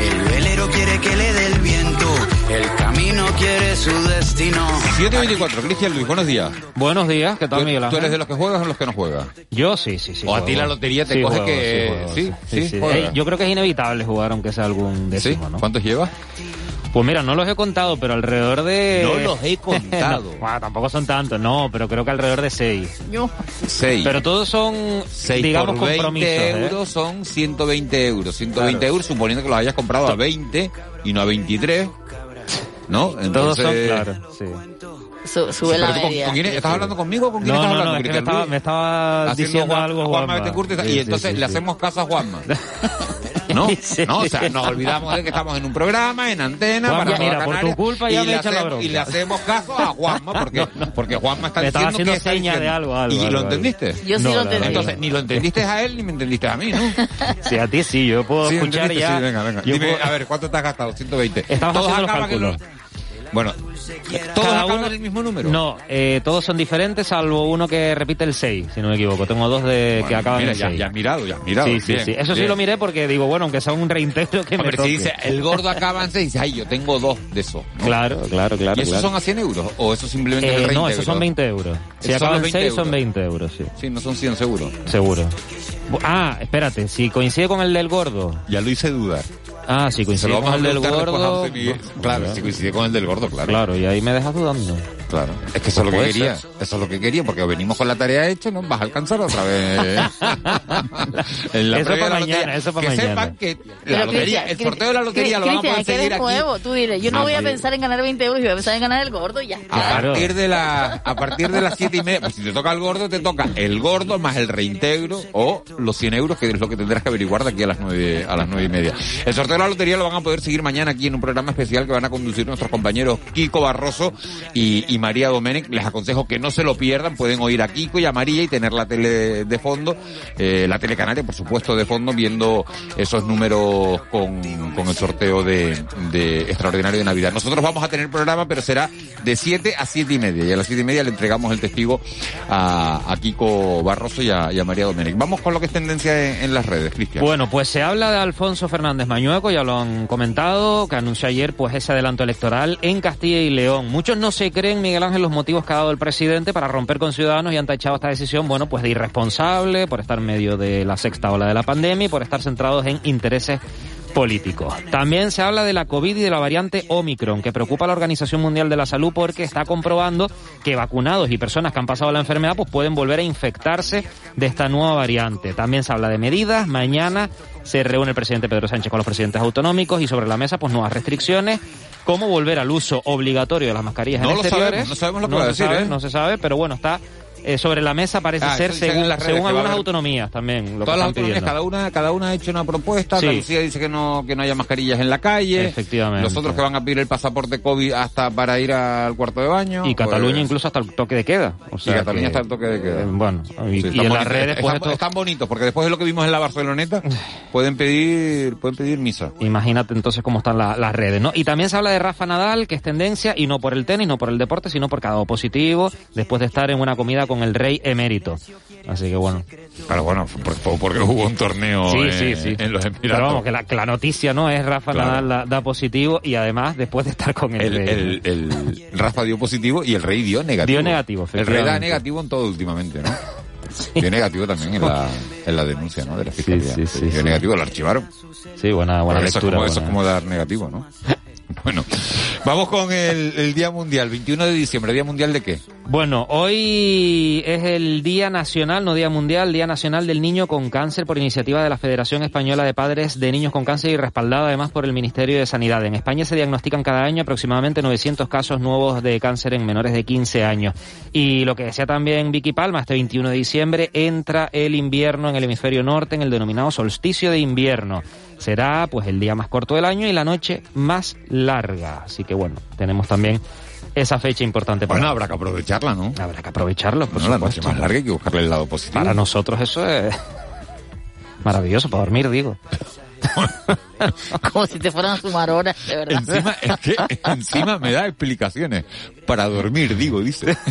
El velero quiere que le dé el viento. El camino quiere su destino. 724, Cristian Luis, buenos días. Buenos días, ¿qué tal, ¿Tú, Miguel tú Ángel? eres de los que juegas o los que no juegas? Yo sí, sí, sí. O a ti la lotería te Sí, coge juego, que... sí, juego, sí, sí, sí. Eh, yo creo que es inevitable jugar aunque sea algún décimo, ¿no? ¿Cuántos llevas? Pues mira, no los he contado, pero alrededor de... No los he contado. <laughs> No, bueno, tampoco son tantos, no, pero creo que alrededor de seis. Yo. Seis. Pero todos son, 6 digamos, por 20 compromisos. ¿eh? euros son 120 euros. 120 Claro. euros suponiendo que los hayas comprado a 20 y no a 23. ¿No? Todos Entonces... son, claro, sí. Su- sube Sí, la ¿con, media. con quién- ¿Estás hablando conmigo o con quién No, estás no, hablando? no, es que me estaba, me estaba diciendo Juan- algo Juanma Juanma. Está- Sí, y sí, entonces sí, le sí. hacemos caso a Juanma. <laughs> ¿No? <laughs> Sí. No, o sea, nos olvidamos de que estamos en un programa, en antena, Juanma, para mira, por tu culpa ya y me le hacemos- bronca. Y le hacemos caso a Juanma, porque, <laughs> porque Juanma está Me diciendo haciendo que está señas de diciendo. algo, algo, ¿Y algo, lo algo. entendiste? Yo sí No, lo entendí. Entonces, ni lo entendiste a él, ni me entendiste a mí, ¿no? <laughs> Sí, a ti sí, yo puedo Sí, escuchar ya. sí, venga, venga. yo Dime, puedo- a ver, ¿cuánto te has gastado? 120. Estamos Todos haciendo los cálculos. Bueno, todos acaban uno- el mismo número. No, eh, todos son diferentes, salvo uno que repite el 6, si no me equivoco. Tengo dos de que Bueno, acaban mira, el ya, 6. ya has mirado, ya has mirado. Sí, sí, Bien, sí. Eso sí bien. lo miré porque digo, bueno, aunque sea un reintegro que me Hombre, toque. si dice el gordo acaba en 6, dice, ay, yo tengo dos de esos. ¿no? Claro, claro, claro. ¿Y esos claro. son a 100 euros? ¿O eso simplemente es el Eh, no, esos son 20 euros. Si son acaban en 20 6 son euros. 20 euros, sí. Sí, no son 100 seguro. Seguro. Ah, espérate, si coincide con el del gordo. Ya lo hice dudar. Ah, si coincide con el del gordo. Claro, si coincide con el del gordo, claro. Claro, y ahí me dejas dudando. Claro. Es que eso es lo que quería. ser. Eso es lo que quería, porque venimos con la tarea hecha, no vas a alcanzar otra vez. <laughs> En la Eso previa de pa' la mañana, lotería. eso pa' que mañana. sepan que la lotería, Cristian, el sorteo de la lotería lo van a Cristian, poder es que seguir eres aquí. nuevo. Tú diles, yo no Ah, voy a pensar en ganar 20 euros, yo voy a pensar en ganar el gordo y ya. A Claro. partir de la, a partir de las siete y media, pues si te toca el gordo, te toca el gordo más el reintegro o los 100 euros, que es lo que tendrás que averiguar de aquí a las nueve, a las nueve y media. El sorteo de la lotería lo van a poder seguir mañana aquí en un programa especial que van a conducir nuestros compañeros Kiko Barroso y, y María Domenech. Les aconsejo que no se lo pierdan, pueden oír a Kiko y a María y tener la tele de fondo, eh, la tele canaria, por supuesto, de fondo, viendo esos números con, con el sorteo de, de extraordinario de Navidad. Nosotros vamos a tener programa, pero será de 7 a siete y media. Y a las siete y media le entregamos el testigo a, a Kiko Barroso y a, y a María Domenech. Vamos con lo que es tendencia en, en las redes, Cristian. Bueno, pues se habla de Alfonso Fernández Mañueco, ya lo han comentado, que anunció ayer pues ese adelanto electoral en Castilla y León. Muchos no se creen, Miguel Ángel, los motivos que ha dado el presidente para romper con Ciudadanos y han tachado esta decisión, bueno, pues de irresponsable, por estar en medio de la sexta ola de la pandemia y por estar centrados en intereses políticos. También se habla de la COVID y de la variante Omicron, que preocupa a la Organización Mundial de la Salud porque está comprobando que vacunados y personas que han pasado la enfermedad pues pueden volver a infectarse de esta nueva variante. También se habla de medidas. Mañana se reúne el presidente Pedro Sánchez con los presidentes autonómicos y sobre la mesa pues nuevas restricciones. Cómo volver al uso obligatorio de las mascarillas No en lo exteriores. sabemos, no sabemos lo que No va a decir, sabe, ¿eh? No se sabe, pero bueno, está eh, sobre la mesa parece Ah, ser según, redes, según algunas autonomías también. Lo Todas que las autonomías, pidiendo. cada una, cada una ha hecho una propuesta. Sí. Andalucía dice que no, que no haya mascarillas en la calle. Efectivamente. Los otros que van a pedir el pasaporte COVID hasta para ir al cuarto de baño. Y Cataluña pues- incluso hasta el toque de queda. O sea y Cataluña que- está el toque de queda. Eh, bueno, y, Sí, y en las redes pues están, esto- están bonitos, porque después de lo que vimos en la Barceloneta, <sighs> pueden pedir, pueden pedir misa. Imagínate entonces cómo están la- las redes, ¿no? Y también se habla de Rafa Nadal, que es tendencia, y no por el tenis, no por el deporte, sino por cada positivo, después de estar en una comida con el rey emérito. Así que bueno. Pero bueno, por- por- porque hubo un torneo Sí, en, sí, sí. en los Emiratos. Pero vamos, que la, que la noticia no es Rafa Claro. Nadal da, da positivo y además después de estar con el, el, rey. el, el Rafa dio positivo y el rey dio negativo. Dio negativo, El rey da negativo en todo últimamente, ¿no? <laughs> Dio negativo también en la, en la denuncia, ¿no? De la fiscalía. sí, sí, dio sí. negativo, lo archivaron. Sí, buena, buena eso, es lectura. como, eso es buena. como dar negativo, ¿no? <laughs> <laughs> Bueno, vamos con el, Día Mundial, 21 de diciembre. ¿Día Mundial de qué? Bueno, hoy es el Día Nacional, no Día Mundial, Día Nacional del Niño con Cáncer por iniciativa de la Federación Española de Padres de Niños con Cáncer y respaldada además por el Ministerio de Sanidad. En España se diagnostican cada año aproximadamente 900 casos nuevos de cáncer en menores de 15 años. Y lo que decía también Vicky Palma, este 21 de diciembre entra el invierno en el hemisferio norte en el denominado solsticio de invierno. Será pues el día más corto del año y la noche más larga. Así que bueno, tenemos también esa fecha importante para Bueno, habrá que aprovecharla, ¿no? Habrá que aprovecharlo, por Bueno, la noche más larga hay que buscarle el lado positivo. Para nosotros eso es maravilloso, para dormir, digo. <laughs> Como si te fueran a sumar horas, de verdad. Encima, es que encima me da explicaciones. Para dormir, digo, dice. <laughs>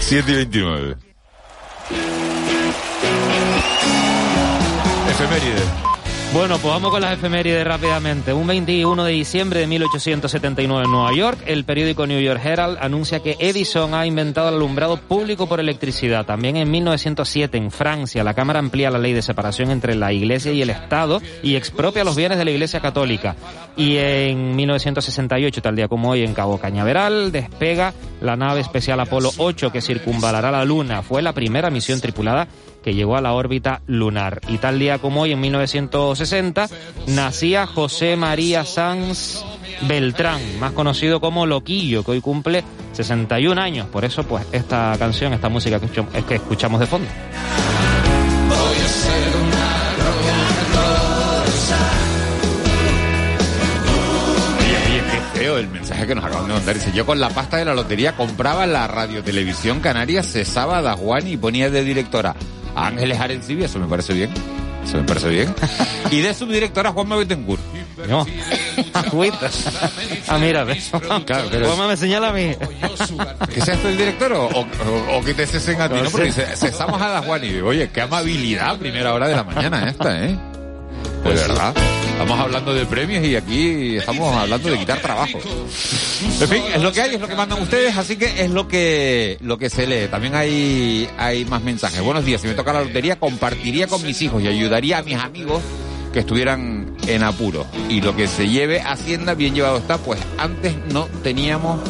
7 y 29. Efeméride. Bueno, pues vamos con las efemérides rápidamente. Un 21 de diciembre de 1879 en Nueva York, el periódico New York Herald anuncia que Edison ha inventado el alumbrado público por electricidad. También en 1907 en Francia, la Cámara amplía la ley de separación entre la Iglesia y el Estado y expropia los bienes de la Iglesia Católica. Y en 1968, tal día como hoy, en Cabo Cañaveral, despega la nave especial Apolo 8 que circunvalará la Luna. Fue la primera misión tripulada que llegó a la órbita lunar. Y tal día como hoy, en 1960, nacía José María Sanz Beltrán, más conocido como Loquillo, que hoy cumple 61 años. Por eso, pues, esta canción, esta música que escuchamos, de fondo. El mensaje que nos acaban de mandar. Dice, yo con la pasta de la lotería compraba la radiotelevisión canaria, cesaba a Dajuani y ponía de directora a Ángeles Arencibia, eso me parece bien. Eso me parece bien. Y de subdirectora a Juanma Betancourt. No. <laughs> Ah, mira. <laughs> Claro, pero- Juanma me señala a mí. ¿Que seas tú el director o, o- o que te cesen a ti? No No, porque cesamos a Dajuani. Y digo, Oye, qué amabilidad primera hora de la mañana esta, ¿eh? De verdad. Estamos hablando de premios y aquí estamos hablando de quitar trabajo. En fin, es lo que hay, es lo que mandan ustedes, así que es lo que lo que se lee. También hay hay más mensajes. Buenos días, si me toca la lotería compartiría con mis hijos y ayudaría a mis amigos que estuvieran en apuro. Y lo que se lleve Hacienda bien llevado está, pues antes no teníamos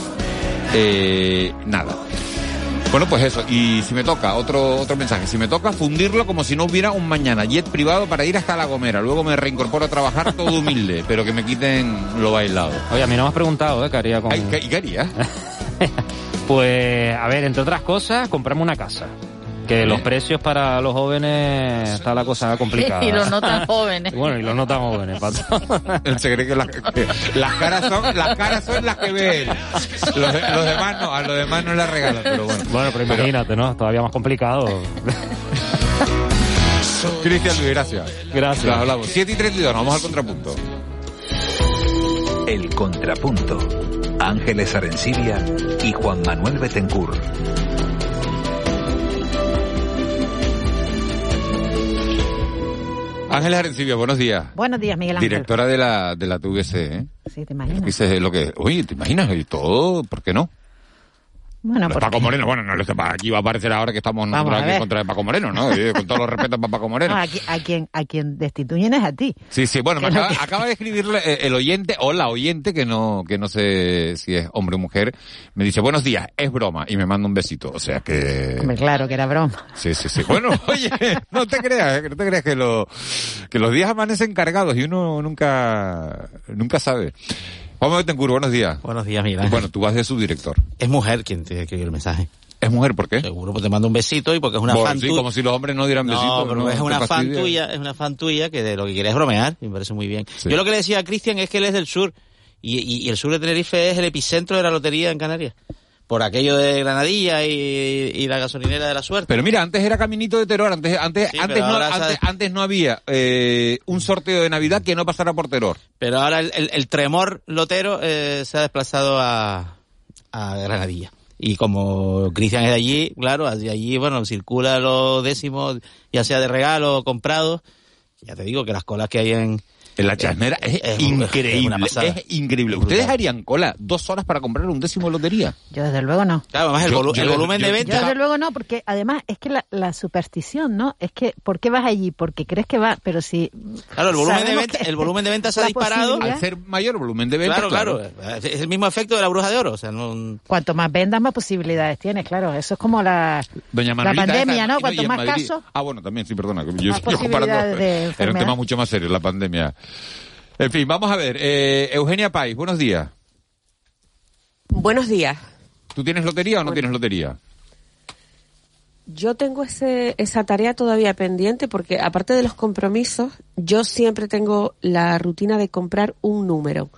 eh, nada. Bueno, pues eso. Y si me toca, otro, otro mensaje. Si me toca, fundirlo como si no hubiera un mañana. Jet privado para ir hasta La Gomera. Luego me reincorporo a trabajar todo humilde, <laughs> pero que me quiten lo bailado. Oye, a mí no me has preguntado, ¿eh? ¿Qué haría con...? ¿qué, qué haría? <laughs> Pues, a ver, entre otras cosas, comprarme una casa. Que los precios para los jóvenes está la cosa complicada. <laughs> Y los no tan <laughs> jóvenes. Bueno, y los no tan jóvenes, pato. <laughs> Él se cree que, las- que las caras son las caras son las que ve él. Los, de- los demás no, a los demás no le regalan, pero bueno. Bueno, pero imagínate, ¿no? Todavía más complicado. Cristian Luis, gracias. Gracias. Nos hablamos. 7 y 32, nos vamos al contrapunto. El Contrapunto. Ángeles Arencibia y Juan Manuel Betancourt. Ángeles Arencibia, buenos días. Buenos días, Miguel Ángel. Directora de la, de la TVC, ¿eh? Sí, te imaginas. Dices lo que, oye, ¿te imaginas? Y todo, ¿por qué no? Bueno, Los porque- Paco Moreno, bueno, no, aquí va a aparecer ahora que estamos nosotros aquí contra de Paco Moreno, ¿no? Con todos los respetos para Paco Moreno. No, a, qui- a quien, a quien destituyen es a ti. Sí, sí, bueno, me acaba, que- acaba de escribirle eh, el oyente o la oyente, que no, que no sé si es hombre o mujer, me dice, buenos días, es broma, y me manda un besito, o sea que... Hombre, claro que era broma. Sí, sí, sí. Bueno, <laughs> oye, no te creas, eh, no te creas que, lo, que los días amanecen cargados y uno nunca, nunca sabe. Juan Betancourt, buenos días. Buenos días, Miguel Ángel. Bueno, tú vas de subdirector. Es mujer quien te escribió el mensaje. ¿Es mujer por qué? Seguro, pues te mando un besito y porque es una Bueno, fan sí, tuya. como si los hombres no dieran besitos. No, pero ¿no? es ¿Te una fan tuya, es una fan tuya que de lo que quiere es bromear, me parece muy bien. Yo lo que le decía a Cristian es que él es del sur, y, y- y el sur de Tenerife es el epicentro de la lotería en Canarias. Por aquello de Granadilla y, y la gasolinera de la suerte. Pero mira, antes era Caminito de Terror, antes, antes, Sí, antes, no, antes, antes no había eh, un sorteo de Navidad que no pasara por Terror. Pero ahora el, el- el tremor lotero eh, se ha desplazado a, a Granadilla. Y como Cristian es de allí, claro, allí, allí, bueno, circula los décimos, ya sea de regalo o comprado. Ya te digo que las colas que hay en... En la chasnera es, increíble, es increíble. ¿Ustedes harían cola dos horas para comprar un décimo de lotería? Yo desde luego no. Claro, además el, Yo- volu- yo el de- volumen yo- de Yo venta... desde luego no, porque además es que la, la superstición, ¿no? Es que, ¿por qué vas allí? Porque crees que va, pero si... Claro, el volumen, de venta, el volumen de venta se ha disparado. Al ser mayor volumen de ventas, Claro, claro, Es el mismo efecto de la bruja de oro. O sea, no... Cuanto más vendas, más posibilidades tienes, claro. Eso es como la, Doña la pandemia, esa- ¿no? Cuanto más Madrid- casos... Ah, bueno, también, sí, perdona. Yo, Más yo <laughs> comparando- Era un tema mucho más serio, la pandemia. En fin, vamos a ver. eh, Eugenia Pais, buenos días. Buenos días. ¿Tú tienes lotería o no tienes lotería? Yo tengo ese, esa tarea todavía pendiente porque aparte de los compromisos, yo siempre tengo la rutina de comprar un número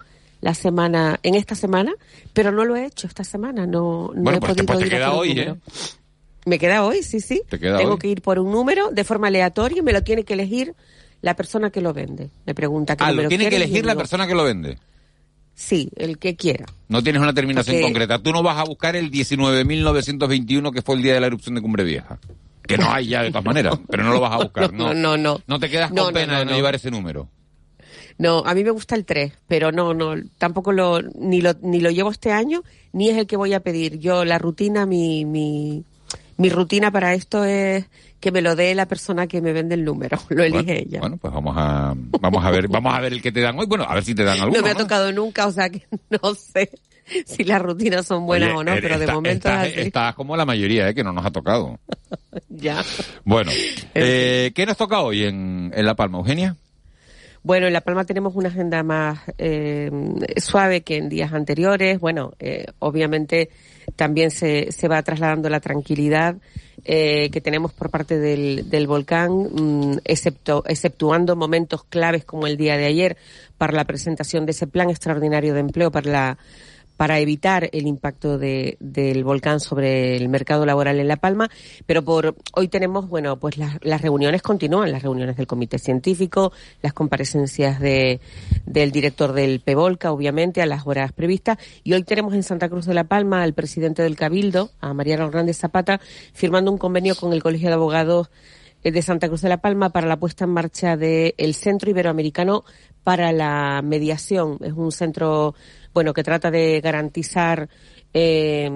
la semana, en esta semana, pero no lo he hecho esta semana, no, no Bueno, he pues te, podido pues te ir a queda hoy, número. ¿eh? Me queda hoy, sí, sí. Te queda Tengo hoy. que ir por un número de forma aleatoria y me lo tiene que elegir la persona que lo vende. Me pregunta qué Ah, lo tiene que elegir la digo, persona que lo vende. Sí, el que quiera. No tienes una terminación Porque- concreta. Tú no vas a buscar el 19.921 que fue el día de la erupción de Cumbre Vieja. Que no hay ya de todas <laughs> maneras, pero no lo vas a buscar, ¿no? No, no, no. No te quedas con No, pena no, de no, no. llevar ese número. No, a mí me gusta el 3, pero no, no, tampoco lo ni, lo, ni lo llevo este año, ni es el que voy a pedir. Yo, la rutina, mi, mi, mi rutina para esto es que me lo dé la persona que me vende el número, <laughs> lo elige bueno, ella. Bueno, pues vamos a, vamos a ver, vamos a ver el que te dan hoy. Bueno, a ver si te dan alguno. no me ha tocado nunca, o sea que <laughs> no sé si las rutinas son buenas Oye, o no, eres- pero de está- momento estás, es así. estás como la mayoría, ¿eh? que no nos ha tocado. <laughs> Ya. Bueno, eh, ¿qué nos toca hoy en, en La Palma, Eugenia? Bueno, en La Palma tenemos una agenda más eh, suave que en días anteriores. Bueno, eh, obviamente también se, se va trasladando la tranquilidad eh, que tenemos por parte del, del volcán, mm, excepto, exceptuando momentos claves como el día de ayer para la presentación de ese plan extraordinario de empleo para la para evitar el impacto de, del volcán sobre el mercado laboral en La Palma, pero por hoy tenemos, bueno, pues las, las reuniones continúan, las reuniones del comité científico, las comparecencias de, del director del PEVOLCA, obviamente, a las horas previstas, y hoy tenemos en Santa Cruz de La Palma al presidente del Cabildo, a Mariano Hernández Zapata, firmando un convenio con el Colegio de Abogados eh, de Santa Cruz de la Palma para la puesta en marcha del Centro Iberoamericano para la Mediación. Es un centro, bueno, que trata de garantizar, eh,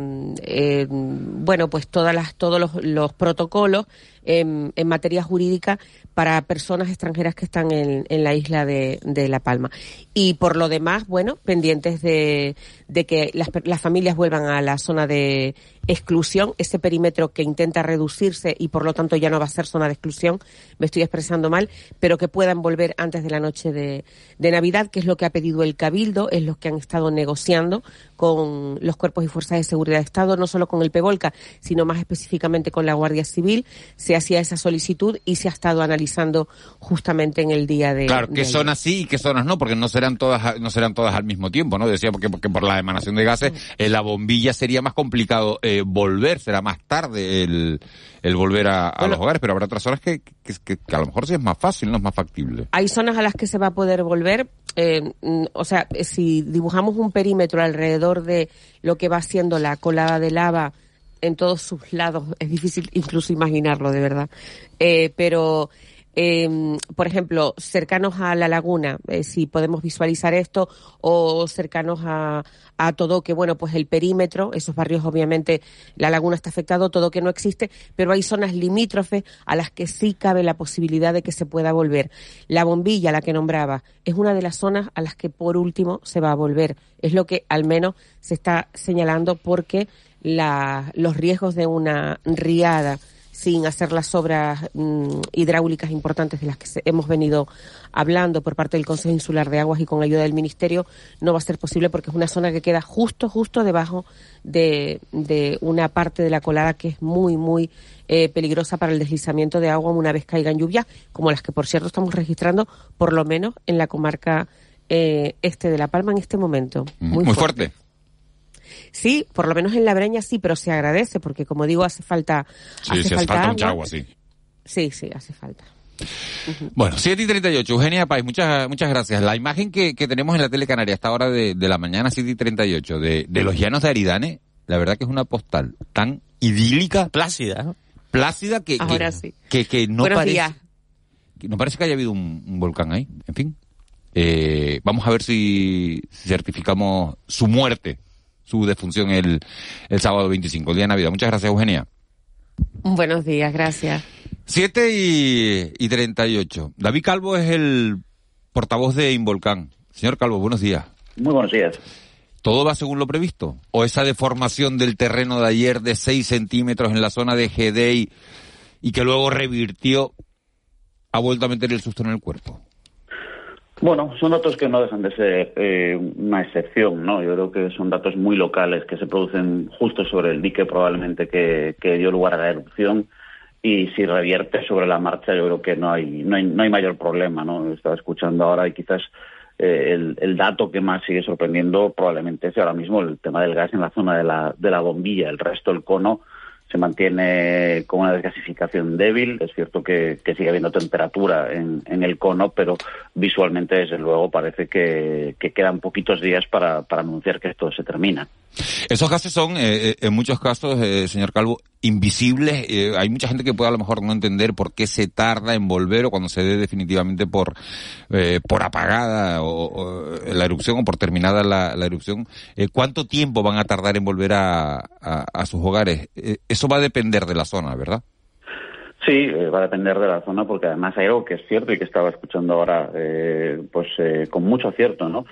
eh, bueno, pues todas las, todos los, los protocolos en, materia jurídica para personas extranjeras que están en, en la isla de, de La Palma. Y por lo demás, bueno, pendientes de, de que las, las familias vuelvan a la zona de exclusión, ese perímetro que intenta reducirse y por lo tanto ya no va a ser zona de exclusión, me estoy expresando mal, pero que puedan volver antes de la noche de, Navidad, que es lo que ha pedido el Cabildo, es lo que han estado negociando con los cuerpos y fuerzas de seguridad de Estado, no solo con el PEVOLCA, sino más específicamente con la Guardia Civil. Hacía esa solicitud y se ha estado analizando justamente en el día de. Claro, qué zonas sí y qué zonas no, porque no serán todas, no serán todas al mismo tiempo, ¿no? Decía porque, porque por la emanación de gases, en la bombilla sería más complicado eh, volver, será más tarde el, el volver a, a Bueno. los hogares, pero habrá otras zonas que, que, que- que a lo mejor sí es más fácil, no es más factible. Hay zonas a las que se va a poder volver, eh, mm, o sea, eh, si dibujamos un perímetro alrededor de lo que va siendo la colada de lava en todos sus lados, es difícil incluso imaginarlo, de verdad. Eh, pero, eh, por ejemplo, cercanos a la laguna, eh, si podemos visualizar esto, o cercanos a, a todo que, bueno, pues el perímetro, esos barrios obviamente, la laguna está afectado, todo que no existe, pero hay zonas limítrofes a las que sí cabe la posibilidad de que se pueda volver. La bombilla, la que nombraba, es una de las zonas a las que por último se va a volver. Es lo que al menos se está señalando porque la- los riesgos de una riada sin hacer las obras mm, hidráulicas importantes de las que se- hemos venido hablando por parte del Consejo Insular de Aguas y con ayuda del Ministerio, no va a ser posible porque es una zona que queda justo, justo debajo de, de una parte de la colada que es muy, muy eh, peligrosa para el deslizamiento de agua una vez caigan lluvias, como las que, por cierto, estamos registrando, por lo menos en la comarca eh, este de La Palma en este momento. Muy, fuerte. Sí, por lo menos en la Breña sí, pero se agradece porque, como digo, hace falta, Sí, hace falta mucha agua, sí. Sí, sí, hace falta. Bueno, 7 y 38. Eugenia Páez, muchas, muchas gracias. La imagen que, que tenemos en la tele canaria a esta hora de, de la mañana, 7 y 38, de, de los llanos de Aridane, la verdad que es una postal tan idílica. Plácida, ¿no? Plácida que, que, sí. que, que no Buenos parece, días. que no parece que haya habido un, un volcán ahí. En fin. Eh, vamos a ver si certificamos su muerte, su defunción el, el sábado 25, el día de Navidad. Muchas gracias, Eugenia. Buenos días, gracias. 7 y, y 38. David Calvo es el portavoz de Involcán. Señor Calvo, buenos días. Muy buenos días. ¿Todo va según lo previsto? ¿O esa deformación del terreno de ayer de 6 centímetros en la zona de Gedei y que luego revirtió ha vuelto a meter el susto en el cuerpo? Bueno, son datos que no dejan de ser eh, una excepción, ¿no? Yo creo que son datos muy locales que se producen justo sobre el dique probablemente que, que dio lugar a la erupción. Y si revierte sobre la marcha yo creo que no hay no hay, no hay mayor problema no estaba escuchando ahora y quizás eh, el, el, dato que más sigue sorprendiendo probablemente es ahora mismo el tema del gas en la zona de la, de la bombilla. El resto del cono se mantiene con una desgasificación débil. Es cierto que, que sigue habiendo temperatura en, en, el cono, pero visualmente, desde luego, parece que, que quedan poquitos días para, para, anunciar que esto se termina. Esos gases son, eh, en muchos casos, eh, señor Calvo, invisibles. Eh, hay mucha gente que puede a lo mejor no entender por qué se tarda en volver o cuando se dé definitivamente por, eh, por apagada o, la erupción o por terminada la, erupción. Eh, ¿Cuánto tiempo van a tardar en volver a, a, sus hogares? Eh, eso va a depender de la zona, ¿verdad? Sí, eh, va a depender de la zona porque además hay algo que es cierto y que estaba escuchando ahora eh, pues eh, con mucho acierto, ¿no?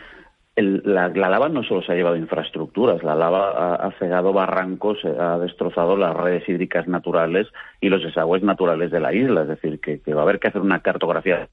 El, la, la, lava no solo se ha llevado infraestructuras, la lava ha, cegado barrancos, ha destrozado las redes hídricas naturales y los desagües naturales de la isla. Es decir, que, va a haber que hacer una cartografía.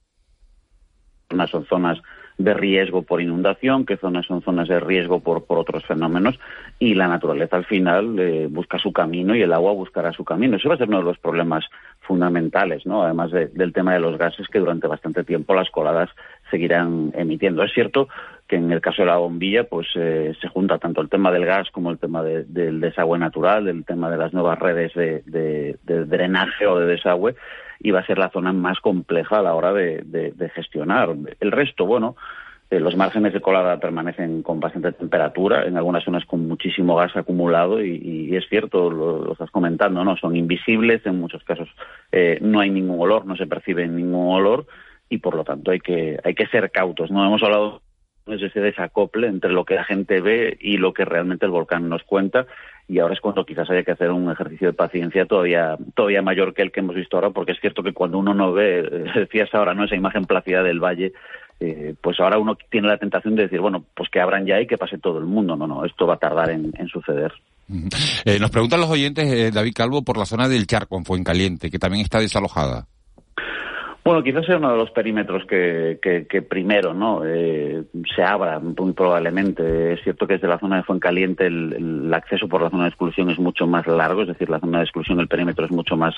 Unas son zonas de riesgo por inundación, qué zonas son zonas de riesgo por, otros fenómenos, y la naturaleza al final eh, busca su camino y el agua buscará su camino. Eso va a ser uno de los problemas fundamentales, ¿no? Además de, del tema de los gases que durante bastante tiempo las coladas seguirán emitiendo. Es cierto que en el caso de la bombilla, pues eh, se junta tanto el tema del gas como el tema de, del desagüe natural, el tema de las nuevas redes de, de, drenaje o de desagüe, y va a ser la zona más compleja a la hora de, gestionar. El resto, bueno, eh, los márgenes de colada permanecen con bastante temperatura, en algunas zonas con muchísimo gas acumulado y, y es cierto, lo, lo, estás comentando, ¿no? Son invisibles, en muchos casos eh, no hay ningún olor, no se percibe ningún olor y por lo tanto hay que, hay que ser cautos. No hemos hablado de ese desacople entre lo que la gente ve y lo que realmente el volcán nos cuenta y ahora es cuando quizás haya que hacer un ejercicio de paciencia todavía todavía mayor que el que hemos visto ahora porque es cierto que cuando uno no ve <laughs> decías ahora no esa imagen plácida del valle eh, pues ahora uno tiene la tentación de decir bueno pues que abran ya y que pase todo el mundo no no esto va a tardar en, suceder. Eh, nos preguntan los oyentes eh, David Calvo por la zona del Charco en Fuencaliente que también está desalojada bueno, quizás sea uno de los perímetros que, que, que primero ¿no? Eh, se abra, muy probablemente. Es cierto que desde la zona de Fuencaliente el, el, acceso por la zona de exclusión es mucho más largo, es decir, la zona de exclusión, el perímetro es mucho más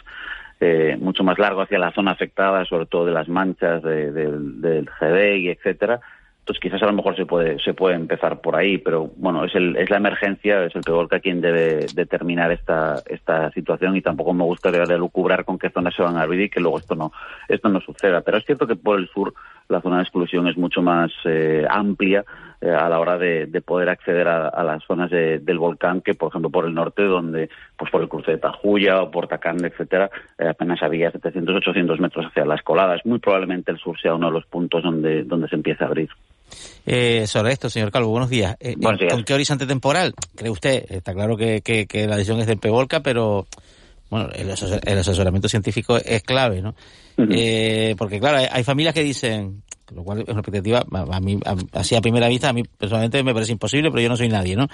eh, mucho más largo hacia la zona afectada, sobre todo de las manchas, de, de, del GDI, etcétera. Entonces quizás a lo mejor se puede se puede empezar por ahí, pero bueno, es el es la emergencia, es el que quien debe determinar esta esta situación y tampoco me gustaría lucubrar con qué zonas se van a abrir y que luego esto no esto no suceda. Pero es cierto que por el sur la zona de exclusión es mucho más eh, amplia eh, a la hora de, de poder acceder a, las zonas de, del volcán que, por ejemplo, por el norte, donde, pues por el cruce de Tajuya o por Tacán, etcétera, eh, apenas había 700, 800 metros hacia las coladas. Muy probablemente el sur sea uno de los puntos donde, donde se empiece a abrir. Eh, sobre esto, señor Calvo, buenos días. Eh, buenos días. ¿Con qué horizonte temporal cree usted? Está claro que, que, que la decisión es del PEVOLCA, pero bueno, el, el, asesoramiento científico es clave, ¿no? Uh -huh. eh, porque claro, hay, hay, familias que dicen, lo cual es una expectativa, a, mí, a, así a primera vista, a mí personalmente me parece imposible, pero yo no soy nadie, ¿no?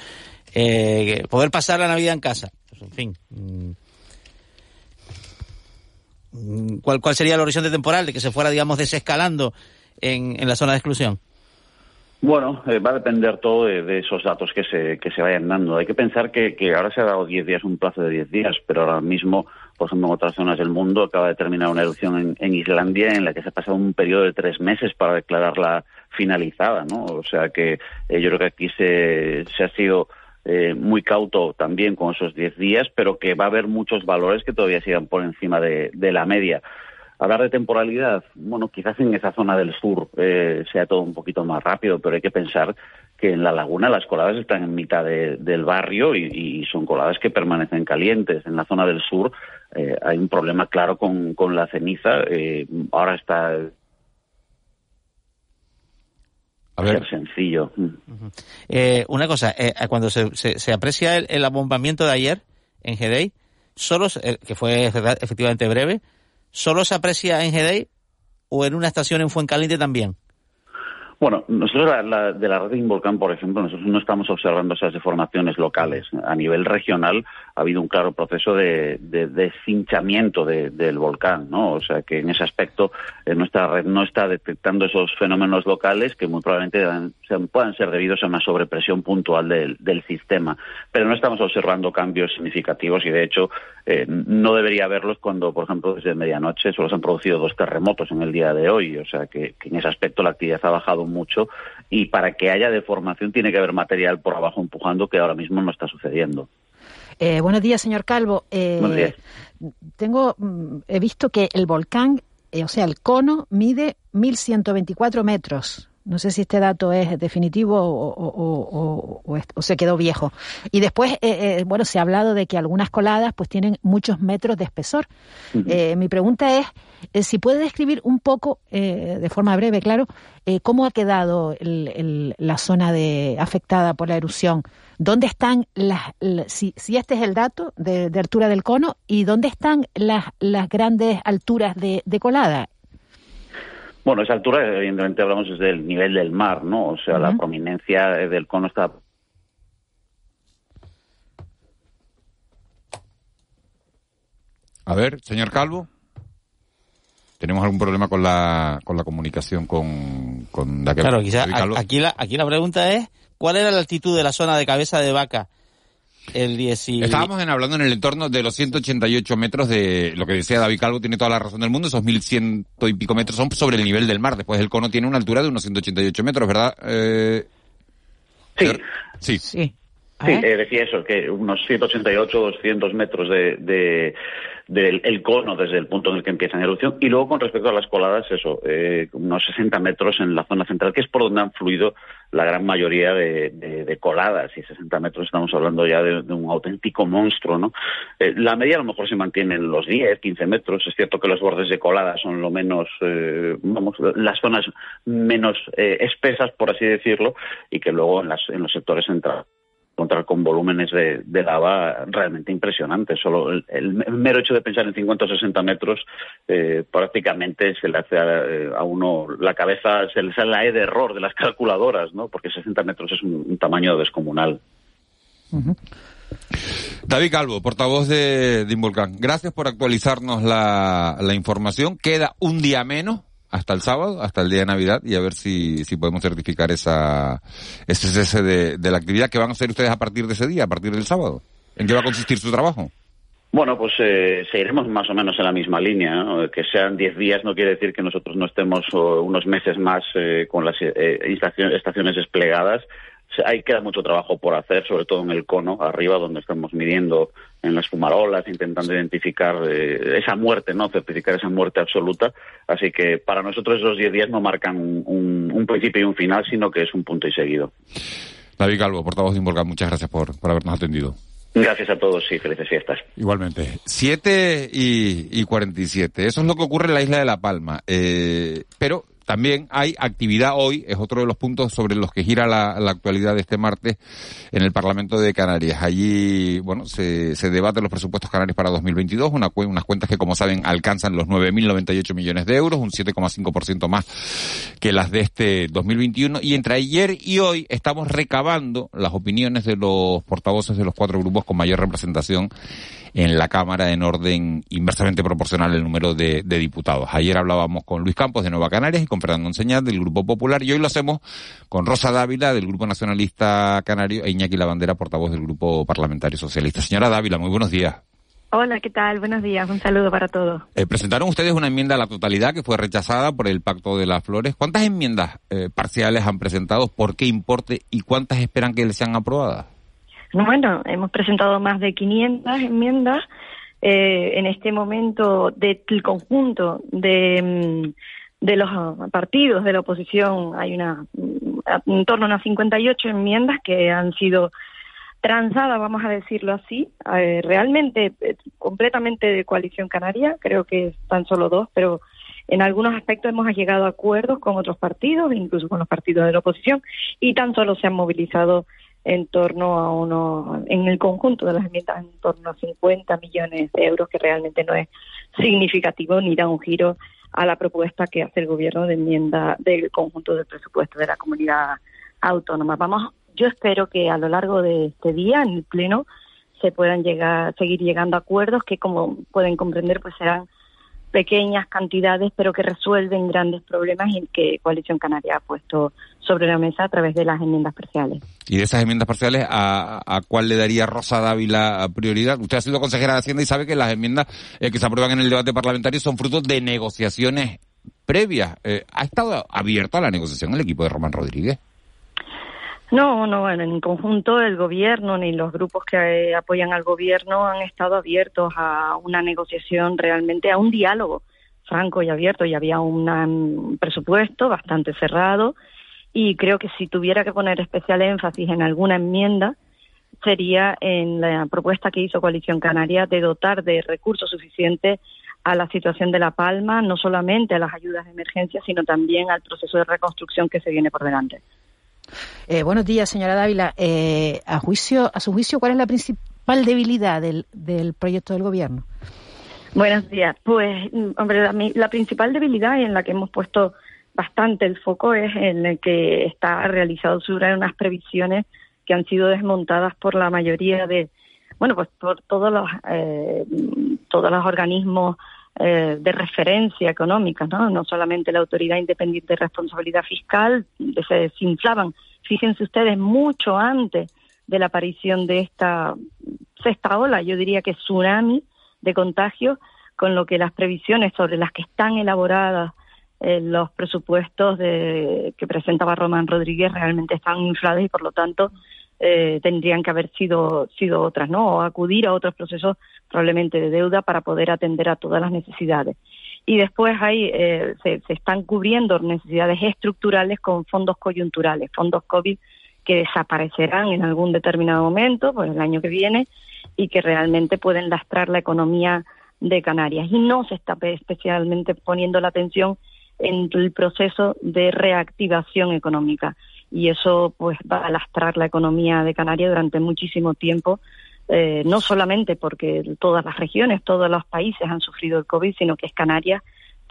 Eh, poder pasar la Navidad en casa, pues en fin. Mm, ¿Cuál, ¿Cuál sería el horizonte temporal de que se fuera, digamos, desescalando en, en la zona de exclusión? Bueno, eh, va a depender todo de, esos datos que se, que se vayan dando. Hay que pensar que, que ahora se ha dado 10 días, un plazo de 10 días, pero ahora mismo, por ejemplo, en otras zonas del mundo acaba de terminar una erupción en, en Islandia en la que se ha pasado un periodo de tres meses para declararla finalizada, ¿no? O sea que eh, yo creo que aquí se, se ha sido eh, muy cauto también con esos 10 días, pero que va a haber muchos valores que todavía sigan por encima de, de la media. Hablar de temporalidad, bueno, quizás en esa zona del sur eh, sea todo un poquito más rápido, pero hay que pensar que en la laguna las coladas están en mitad de, del barrio y, y, son coladas que permanecen calientes. En la zona del sur eh, hay un problema claro con, con la ceniza. Eh, ahora está a ver. sencillo. Uh -huh. eh, una cosa, eh, cuando se, se, se aprecia el, el, abombamiento de ayer en Gedei, solo, eh, que fue efectivamente breve, ¿Solo se aprecia en Gedei o en una estación en Fuencaliente también? Bueno, nosotros la, de la red de Involcán, por ejemplo, nosotros no estamos observando esas deformaciones locales. A nivel regional ha habido un claro proceso de, de deshinchamiento de, del volcán, ¿no? O sea que en ese aspecto eh, nuestra red no está detectando esos fenómenos locales que muy probablemente puedan ser debidos a una sobrepresión puntual del, sistema. Pero no estamos observando cambios significativos y de hecho eh, no debería haberlos cuando, por ejemplo, desde medianoche solo se han producido dos terremotos en el día de hoy. O sea que en ese aspecto la actividad ha bajado mucho y para que haya deformación tiene que haber material por abajo empujando que ahora mismo no está sucediendo. Eh, buenos días, señor Calvo. Eh, buenos días. Tengo, mm, he visto que el volcán, eh, o sea, el cono mide 1.124 metros. No sé si este dato es definitivo o, o, o, o se quedó viejo. Y después, eh, eh, bueno, se ha hablado de que algunas coladas pues tienen muchos metros de espesor. Uh -huh. eh, mi pregunta es eh, si puede describir un poco, eh, de forma breve, claro, cómo ha quedado el, el, la zona de, afectada por la erupción. ¿Dónde están las, la, si, si, este es el dato de, de, altura del cono, y dónde están las, las grandes alturas de, de colada? Bueno, esa altura, evidentemente, hablamos desde el nivel del mar, ¿no? O sea, uh -huh. la prominencia del cono está. A ver, señor Calvo. Tenemos algún problema con la, con la comunicación con, con Daquel, Claro, quizá, aquí, la, aquí la pregunta es: ¿cuál era la altitud de la zona de cabeza de vaca? El 10 y... Estábamos en, hablando en el entorno de los 188 metros de lo que decía David Calvo, tiene toda la razón del mundo, esos 1100 y pico metros son sobre el nivel del mar. Después el cono tiene una altura de unos 188 metros, ¿verdad? Eh... Sí. Sí. Sí. Sí, eh, decía eso, que unos 188, 200 metros de, de, del el cono desde el punto en el que empieza la erupción. Y luego, con respecto a las coladas, eso, eh, unos 60 metros en la zona central, que es por donde han fluido la gran mayoría de, de, de coladas. Y 60 metros estamos hablando ya de, de un auténtico monstruo, ¿no? Eh, la media a lo mejor se mantiene en los 10, 15 metros. Es cierto que los bordes de colada son lo menos, eh, vamos, las zonas menos eh, espesas, por así decirlo, y que luego en, las, en los sectores centrales encontrar con volúmenes de, de, lava realmente impresionantes. Solo el, el, mero hecho de pensar en 50 o 60 metros eh, prácticamente se le hace a, a, uno la cabeza, se le sale la E de error de las calculadoras, ¿no? Porque 60 metros es un, un tamaño descomunal. Uh -huh. David Calvo, portavoz de, de Involcán, gracias por actualizarnos la, la información. Queda un día menos hasta el sábado, hasta el día de Navidad, y a ver si, si podemos certificar esa, ese cese de, de la actividad que van a hacer ustedes a partir de ese día, a partir del sábado. ¿En qué va a consistir su trabajo? Bueno, pues eh, seguiremos más o menos en la misma línea. Que sean 10 días no quiere decir que nosotros no estemos unos meses más eh, con las eh, estaciones desplegadas hay queda mucho trabajo por hacer, sobre todo en el cono, arriba, donde estamos midiendo en las fumarolas, intentando identificar eh, esa muerte, ¿no? Certificar esa muerte absoluta. Así que para nosotros esos 10 días no marcan un, un, principio y un final, sino que es un punto y seguido. David Calvo, portavoz de Involcán, muchas gracias por, por habernos atendido. Gracias a todos y felices fiestas. Igualmente. 7 y, y 47. Eso es lo que ocurre en la isla de La Palma. Eh, pero también hay actividad hoy, es otro de los puntos sobre los que gira la, la actualidad de este martes en el Parlamento de Canarias. Allí, bueno, se, se debaten los presupuestos canarios para 2022, una, unas cuentas que, como saben, alcanzan los 9.098 millones de euros, un 7,5% más que las de este 2021. Y entre ayer y hoy estamos recabando las opiniones de los portavoces de los cuatro grupos con mayor representación en la Cámara en orden inversamente proporcional el número de, de, diputados. Ayer hablábamos con Luis Campos de Nueva Canarias y con Fernando Enseñad del Grupo Popular y hoy lo hacemos con Rosa Dávila del Grupo Nacionalista Canario e Iñaki Lavandera, portavoz del Grupo Parlamentario Socialista. Señora Dávila, muy buenos días. Hola, ¿qué tal? Buenos días. Un saludo para todos. Eh, presentaron ustedes una enmienda a la totalidad que fue rechazada por el Pacto de las Flores. ¿Cuántas enmiendas eh, parciales han presentado? ¿Por qué importe? ¿Y cuántas esperan que les sean aprobadas? Bueno, hemos presentado más de 500 enmiendas. Eh, en este momento, del conjunto de, de los partidos de la oposición, hay una en torno a unas 58 enmiendas que han sido transadas, vamos a decirlo así, eh, realmente eh, completamente de coalición canaria, creo que están solo dos, pero en algunos aspectos hemos llegado a acuerdos con otros partidos, incluso con los partidos de la oposición, y tan solo se han movilizado en torno a uno, en el conjunto de las enmiendas, en torno a 50 millones de euros, que realmente no es significativo ni da un giro a la propuesta que hace el gobierno de enmienda del conjunto del presupuesto de la comunidad autónoma. Vamos, yo espero que a lo largo de este día en el pleno se puedan llegar, seguir llegando a acuerdos que, como pueden comprender, pues serán pequeñas cantidades, pero que resuelven grandes problemas y que Coalición Canaria ha puesto sobre la mesa a través de las enmiendas parciales. Y de esas enmiendas parciales, ¿a, a cuál le daría Rosa Dávila prioridad? Usted ha sido consejera de Hacienda y sabe que las enmiendas eh, que se aprueban en el debate parlamentario son frutos de negociaciones previas. Eh, ¿Ha estado abierto a la negociación el equipo de Román Rodríguez? No, no, en conjunto el gobierno ni los grupos que apoyan al gobierno han estado abiertos a una negociación realmente, a un diálogo franco y abierto y había un presupuesto bastante cerrado y creo que si tuviera que poner especial énfasis en alguna enmienda sería en la propuesta que hizo Coalición Canaria de dotar de recursos suficientes a la situación de La Palma, no solamente a las ayudas de emergencia, sino también al proceso de reconstrucción que se viene por delante. Eh, buenos días, señora Dávila. Eh, a juicio, a su juicio, ¿cuál es la principal debilidad del, del proyecto del gobierno? Buenos días. Pues, mm, hombre, la, principal debilidad en la que hemos puesto bastante el foco es en el que está realizado sobre unas previsiones que han sido desmontadas por la mayoría de, bueno, pues por todos los, eh, todos los organismos eh, de referencia económica, ¿no? No solamente la Autoridad Independiente de Responsabilidad Fiscal, se desinflaban. Fíjense ustedes, mucho antes de la aparición de esta sexta ola, yo diría que tsunami de contagio, con lo que las previsiones sobre las que están elaboradas eh, los presupuestos de, que presentaba Román Rodríguez realmente están inflados y por lo tanto eh, tendrían que haber sido, sido otras, ¿no? O acudir a otros procesos probablemente de deuda para poder atender a todas las necesidades. Y después hay, eh, se, están cubriendo necesidades estructurales con fondos coyunturales, fondos COVID que desaparecerán en algún determinado momento, pues el año que viene, y que realmente pueden lastrar la economía de Canarias. Y no se está especialmente poniendo la atención en el proceso de reactivación económica y eso pues va a lastrar la economía de Canarias durante muchísimo tiempo, eh, no solamente porque todas las regiones, todos los países han sufrido el COVID, sino que es Canarias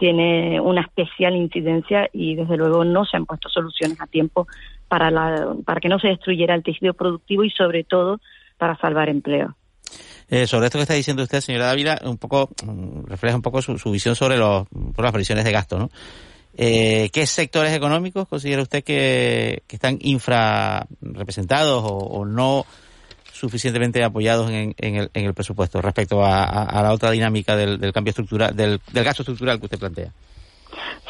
tiene una especial incidencia y desde luego no se han puesto soluciones a tiempo para, la, para que no se destruyera el tejido productivo y sobre todo para salvar empleo. Eh, sobre esto que está diciendo usted, señora Dávila, un poco mm, refleja un poco su, su visión sobre los, las previsiones de gasto, ¿no? Eh, ¿Qué sectores económicos considera usted que, están infra representados o, no suficientemente apoyados en, el, presupuesto respecto a, la otra dinámica del, cambio estructural, del, gasto estructural que usted plantea?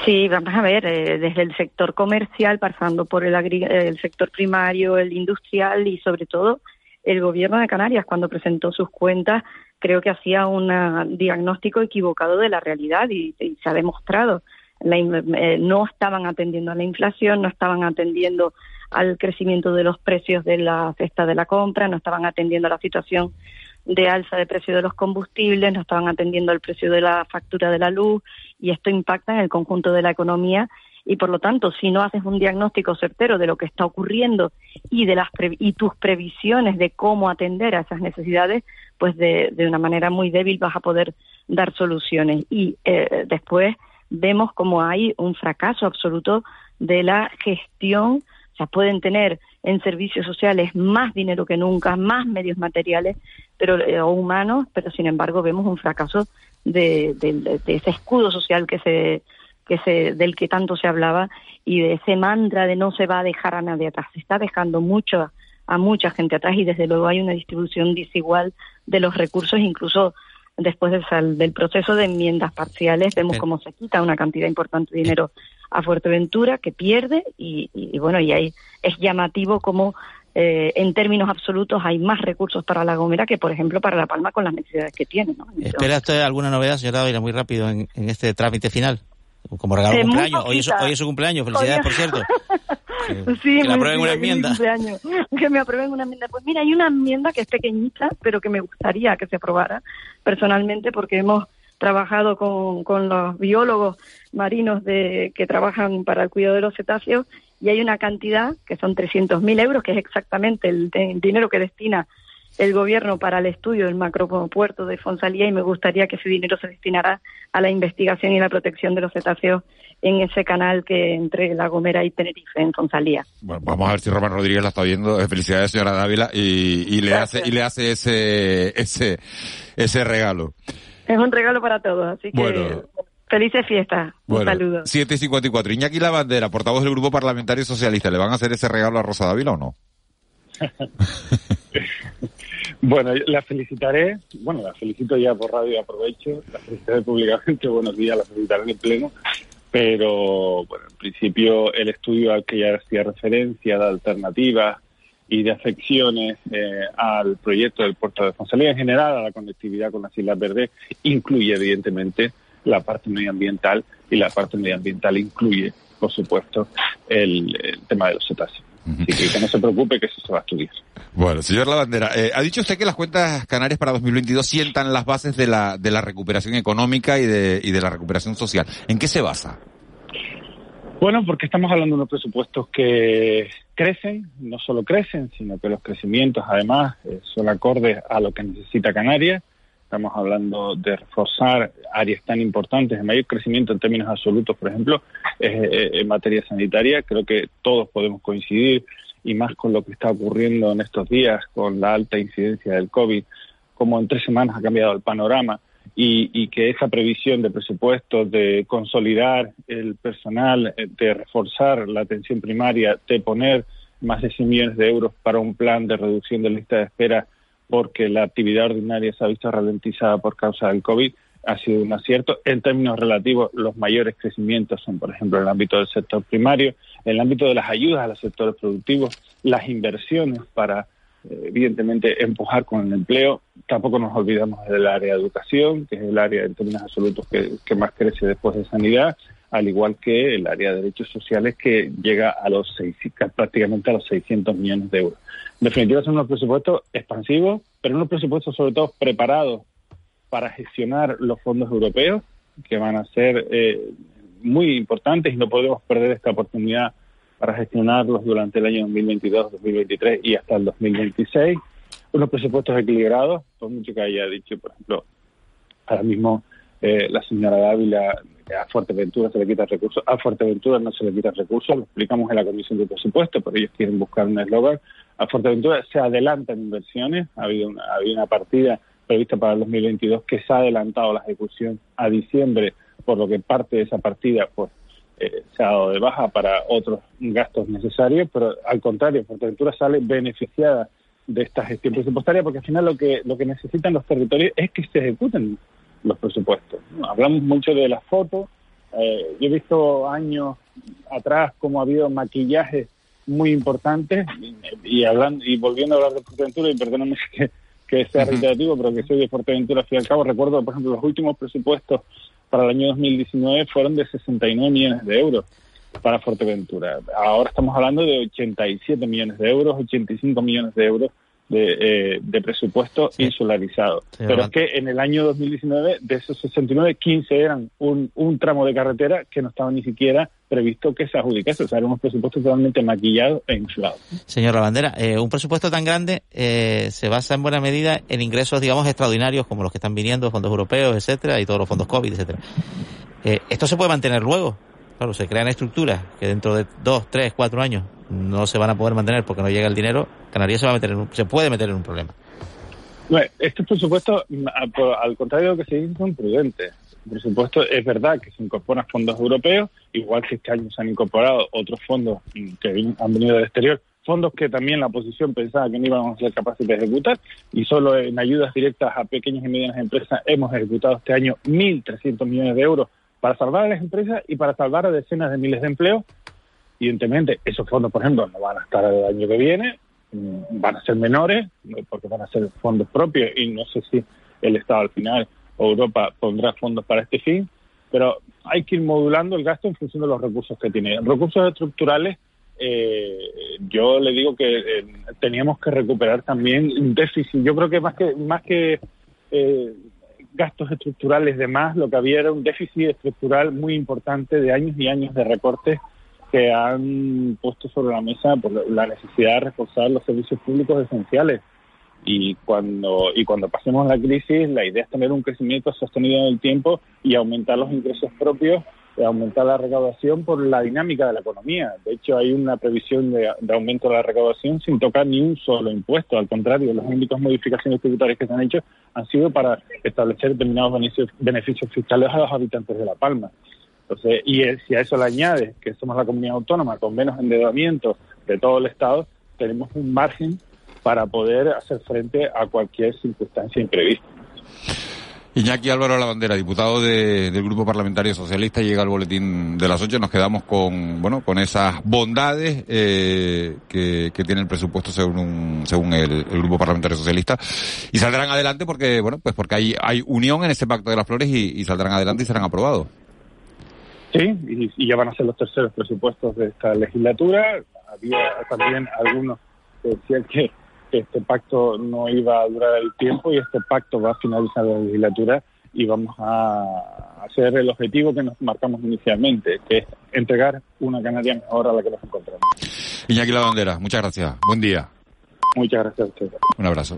Sí, vamos a ver, eh, desde el sector comercial, pasando por el, el sector primario, el industrial y sobre todo el gobierno de Canarias, cuando presentó sus cuentas, creo que hacía un diagnóstico equivocado de la realidad y se ha demostrado eh, no estaban atendiendo a la inflación, no estaban atendiendo al crecimiento de los precios de la cesta de la compra, no estaban atendiendo a la situación de alza de precio de los combustibles, no estaban atendiendo al precio de la factura de la luz y esto impacta en el conjunto de la economía y por lo tanto si no haces un diagnóstico certero de lo que está ocurriendo y de las y tus previsiones de cómo atender a esas necesidades pues de, de una manera muy débil vas a poder dar soluciones. Y eh, después vemos como hay un fracaso absoluto de la gestión. O sea, pueden tener en servicios sociales más dinero que nunca, más medios materiales pero eh, o humanos, pero sin embargo vemos un fracaso de, ese escudo social que se que se del que tanto se hablaba y de ese mantra de no se va a dejar a nadie atrás. Se está dejando mucho a mucha gente atrás y desde luego hay una distribución desigual de los recursos, incluso después del, proceso de enmiendas parciales, vemos cómo se quita una cantidad importante de dinero a Fuerteventura, que pierde, y, bueno, y ahí es llamativo como eh, en términos absolutos hay más recursos para La Gomera que, por ejemplo, para La Palma con las necesidades que tiene. ¿no? ¿Espera usted alguna novedad, señora Dávila, muy rápido en, este trámite final? Como regalo de cumpleaños. Hoy es, hoy es, su cumpleaños. Felicidades, por cierto. <laughs> Sí, que me aprueben una enmienda. <laughs> Que me aprueben una enmienda. Pues mira, hay una enmienda que es pequeñita, pero que me gustaría que se aprobara personalmente porque hemos trabajado con, con los biólogos marinos de, que trabajan para el cuidado de los cetáceos y hay una cantidad que son 300.000 euros, que es exactamente el, dinero que destina el gobierno para el estudio del macropuerto de Fonsalía y me gustaría que ese dinero se destinara a la investigación y la protección de los cetáceos en ese canal que entre La Gomera y Tenerife, en Fonsalía. Bueno, vamos a ver si Román Rodríguez la está viendo. Eh, Felicidades, señora Dávila, y, y le hace y le hace ese ese ese regalo. Es un regalo para todos, así que felices fiestas. Un saludo. 7 y 54. Iñaki Lavandera, portavoz del Grupo Parlamentario Socialista, ¿le van a hacer ese regalo a Rosa Dávila o no? <laughs> bueno, la felicitaré, bueno, la felicito ya por radio y aprovecho, la felicitaré públicamente, buenos días, la felicitaré en el pleno, pero bueno, en principio el estudio al que ya hacía referencia de alternativas y de afecciones eh, al proyecto del puerto de responsabilidad en general, a la conectividad con las Islas Verdes, incluye evidentemente la parte medioambiental y la parte medioambiental incluye, por supuesto, el, el tema de los cetáceos. Así que, no se preocupe que eso se va a estudiar. Bueno, señor Lavandera, eh, ha dicho usted que las cuentas canarias para 2022 sientan las bases de la, de la recuperación económica y de, y de la recuperación social. ¿En qué se basa? Bueno, porque estamos hablando de unos presupuestos que crecen, no solo crecen, sino que los crecimientos además eh, son acordes a lo que necesita Canarias Estamos hablando de reforzar áreas tan importantes de mayor crecimiento en términos absolutos, por ejemplo, eh, en materia sanitaria. Creo que todos podemos coincidir y más con lo que está ocurriendo en estos días con la alta incidencia del COVID, como en tres semanas ha cambiado el panorama y, y, que esa previsión de presupuestos, de consolidar el personal, eh, de reforzar la atención primaria, de poner más de 100 millones de euros para un plan de reducción de lista de espera porque la actividad ordinaria se ha visto ralentizada por causa del COVID, ha sido un acierto. En términos relativos, los mayores crecimientos son, por ejemplo, en el ámbito del sector primario, en el ámbito de las ayudas a los sectores productivos, las inversiones para, eh, evidentemente, empujar con el empleo. Tampoco nos olvidamos del área de educación, que es el área en términos absolutos que, que más crece después de sanidad, al igual que el área de derechos sociales que llega a los seis, prácticamente a los 600 millones de euros. En definitiva, son unos presupuestos expansivos, pero unos presupuestos sobre todo preparados para gestionar los fondos europeos, que van a ser eh, muy importantes y no podemos perder esta oportunidad para gestionarlos durante el año 2022, 2023 y hasta el 2026. Unos presupuestos equilibrados, por mucho que haya dicho, por ejemplo, ahora mismo eh, la señora Dávila a Fuerteventura se le quita recursos, a Fuerteventura no se le quita recursos, lo explicamos en la Comisión de Presupuesto, pero ellos quieren buscar un eslogan. A Fuerteventura se adelantan inversiones, ha habido una, una partida prevista para el 2022 que se ha adelantado la ejecución a diciembre, por lo que parte de esa partida pues eh, se ha dado de baja para otros gastos necesarios, pero al contrario, Fuerteventura sale beneficiada de esta gestión presupuestaria porque al final lo que lo que necesitan los territorios es que se ejecuten los presupuestos. Hablamos mucho de las fotos. Eh, yo he visto años atrás cómo ha habido maquillajes muy importantes y, hablando y volviendo a hablar de Fuerteventura y perdóname <laughs> que, que sea reiterativo, pero que soy de Fuerteventura al fin y al cabo, recuerdo, por ejemplo, los últimos presupuestos para el año 2019 fueron de 69 millones de euros para Fuerteventura. Ahora estamos hablando de 87 millones de euros, 85 millones de euros de, eh, de presupuesto insularizado. Pero es que en el año 2019, de esos 69, 15 eran un, un tramo de carretera que no estaba ni siquiera previsto que se adjudicase. O sea, eran unos presupuestos totalmente maquillados e inflados. Señor Lavandera, eh, un presupuesto tan grande eh, se basa en buena medida en ingresos, digamos, extraordinarios como los que están viniendo, fondos europeos, etcétera, y todos los fondos COVID, etcétera. Eh, ¿Esto se puede mantener luego? Claro, se crean estructuras que dentro de dos, tres, cuatro años no se van a poder mantener porque no llega el dinero. Canarias se va a meter en se puede meter en un problema. Bueno, estos presupuestos, al contrario de lo que se dice, son prudentes. El presupuesto es verdad que se incorporan fondos europeos, igual que este año se han incorporado otros fondos que han venido del exterior, fondos que también la oposición pensaba que no íbamos a ser capaces de ejecutar, y solo en ayudas directas a pequeñas y medianas empresas hemos ejecutado este año 1.300 millones de euros para salvar a las empresas y para salvar a decenas de miles de empleos. Evidentemente, esos fondos, por ejemplo, no van a estar el año que viene, mm, van a ser menores, porque van a ser fondos propios y no sé si el Estado al final o Europa pondrá fondos para este fin, pero hay que ir modulando el gasto en función de los recursos que tiene. Recursos estructurales, eh, yo le digo que eh, teníamos que recuperar también un déficit. Yo creo que más que más que eh, gastos estructurales de más, lo que había era un déficit estructural muy importante de años y años de recortes que han puesto sobre la mesa por la necesidad de reforzar los servicios públicos esenciales. y cuando y cuando pasemos la crisis la idea es tener un crecimiento sostenido en el tiempo y aumentar los ingresos propios aumentar la recaudación por la dinámica de la economía. De hecho, hay una previsión de, aumento de la recaudación sin tocar ni un solo impuesto. Al contrario, las únicas modificaciones tributarias que se han hecho han sido para establecer determinados beneficios, fiscales a los habitantes de La Palma. Entonces, y si a eso le añades que somos la comunidad autónoma con menos endeudamiento de todo el Estado, tenemos un margen para poder hacer frente a cualquier circunstancia imprevista. Iñaki Álvaro Lavandera, diputado del Grupo Parlamentario Socialista, llega al boletín de las ocho. Nos quedamos con, bueno, con esas bondades eh, que, tiene el presupuesto según, según el, Grupo Parlamentario Socialista y saldrán adelante porque, bueno, pues porque hay, hay unión en ese Pacto de las Flores y, saldrán adelante y serán aprobados. Sí, y, ya van a ser los terceros presupuestos de esta legislatura. Había también algunos que decían que este pacto no iba a durar el tiempo y este pacto va a finalizar la legislatura y vamos a hacer el objetivo que nos marcamos inicialmente, que es entregar una Canaria mejor a la que nos encontramos. Iñaki La Bandera, muchas gracias. Buen día. Muchas gracias a usted. Un abrazo.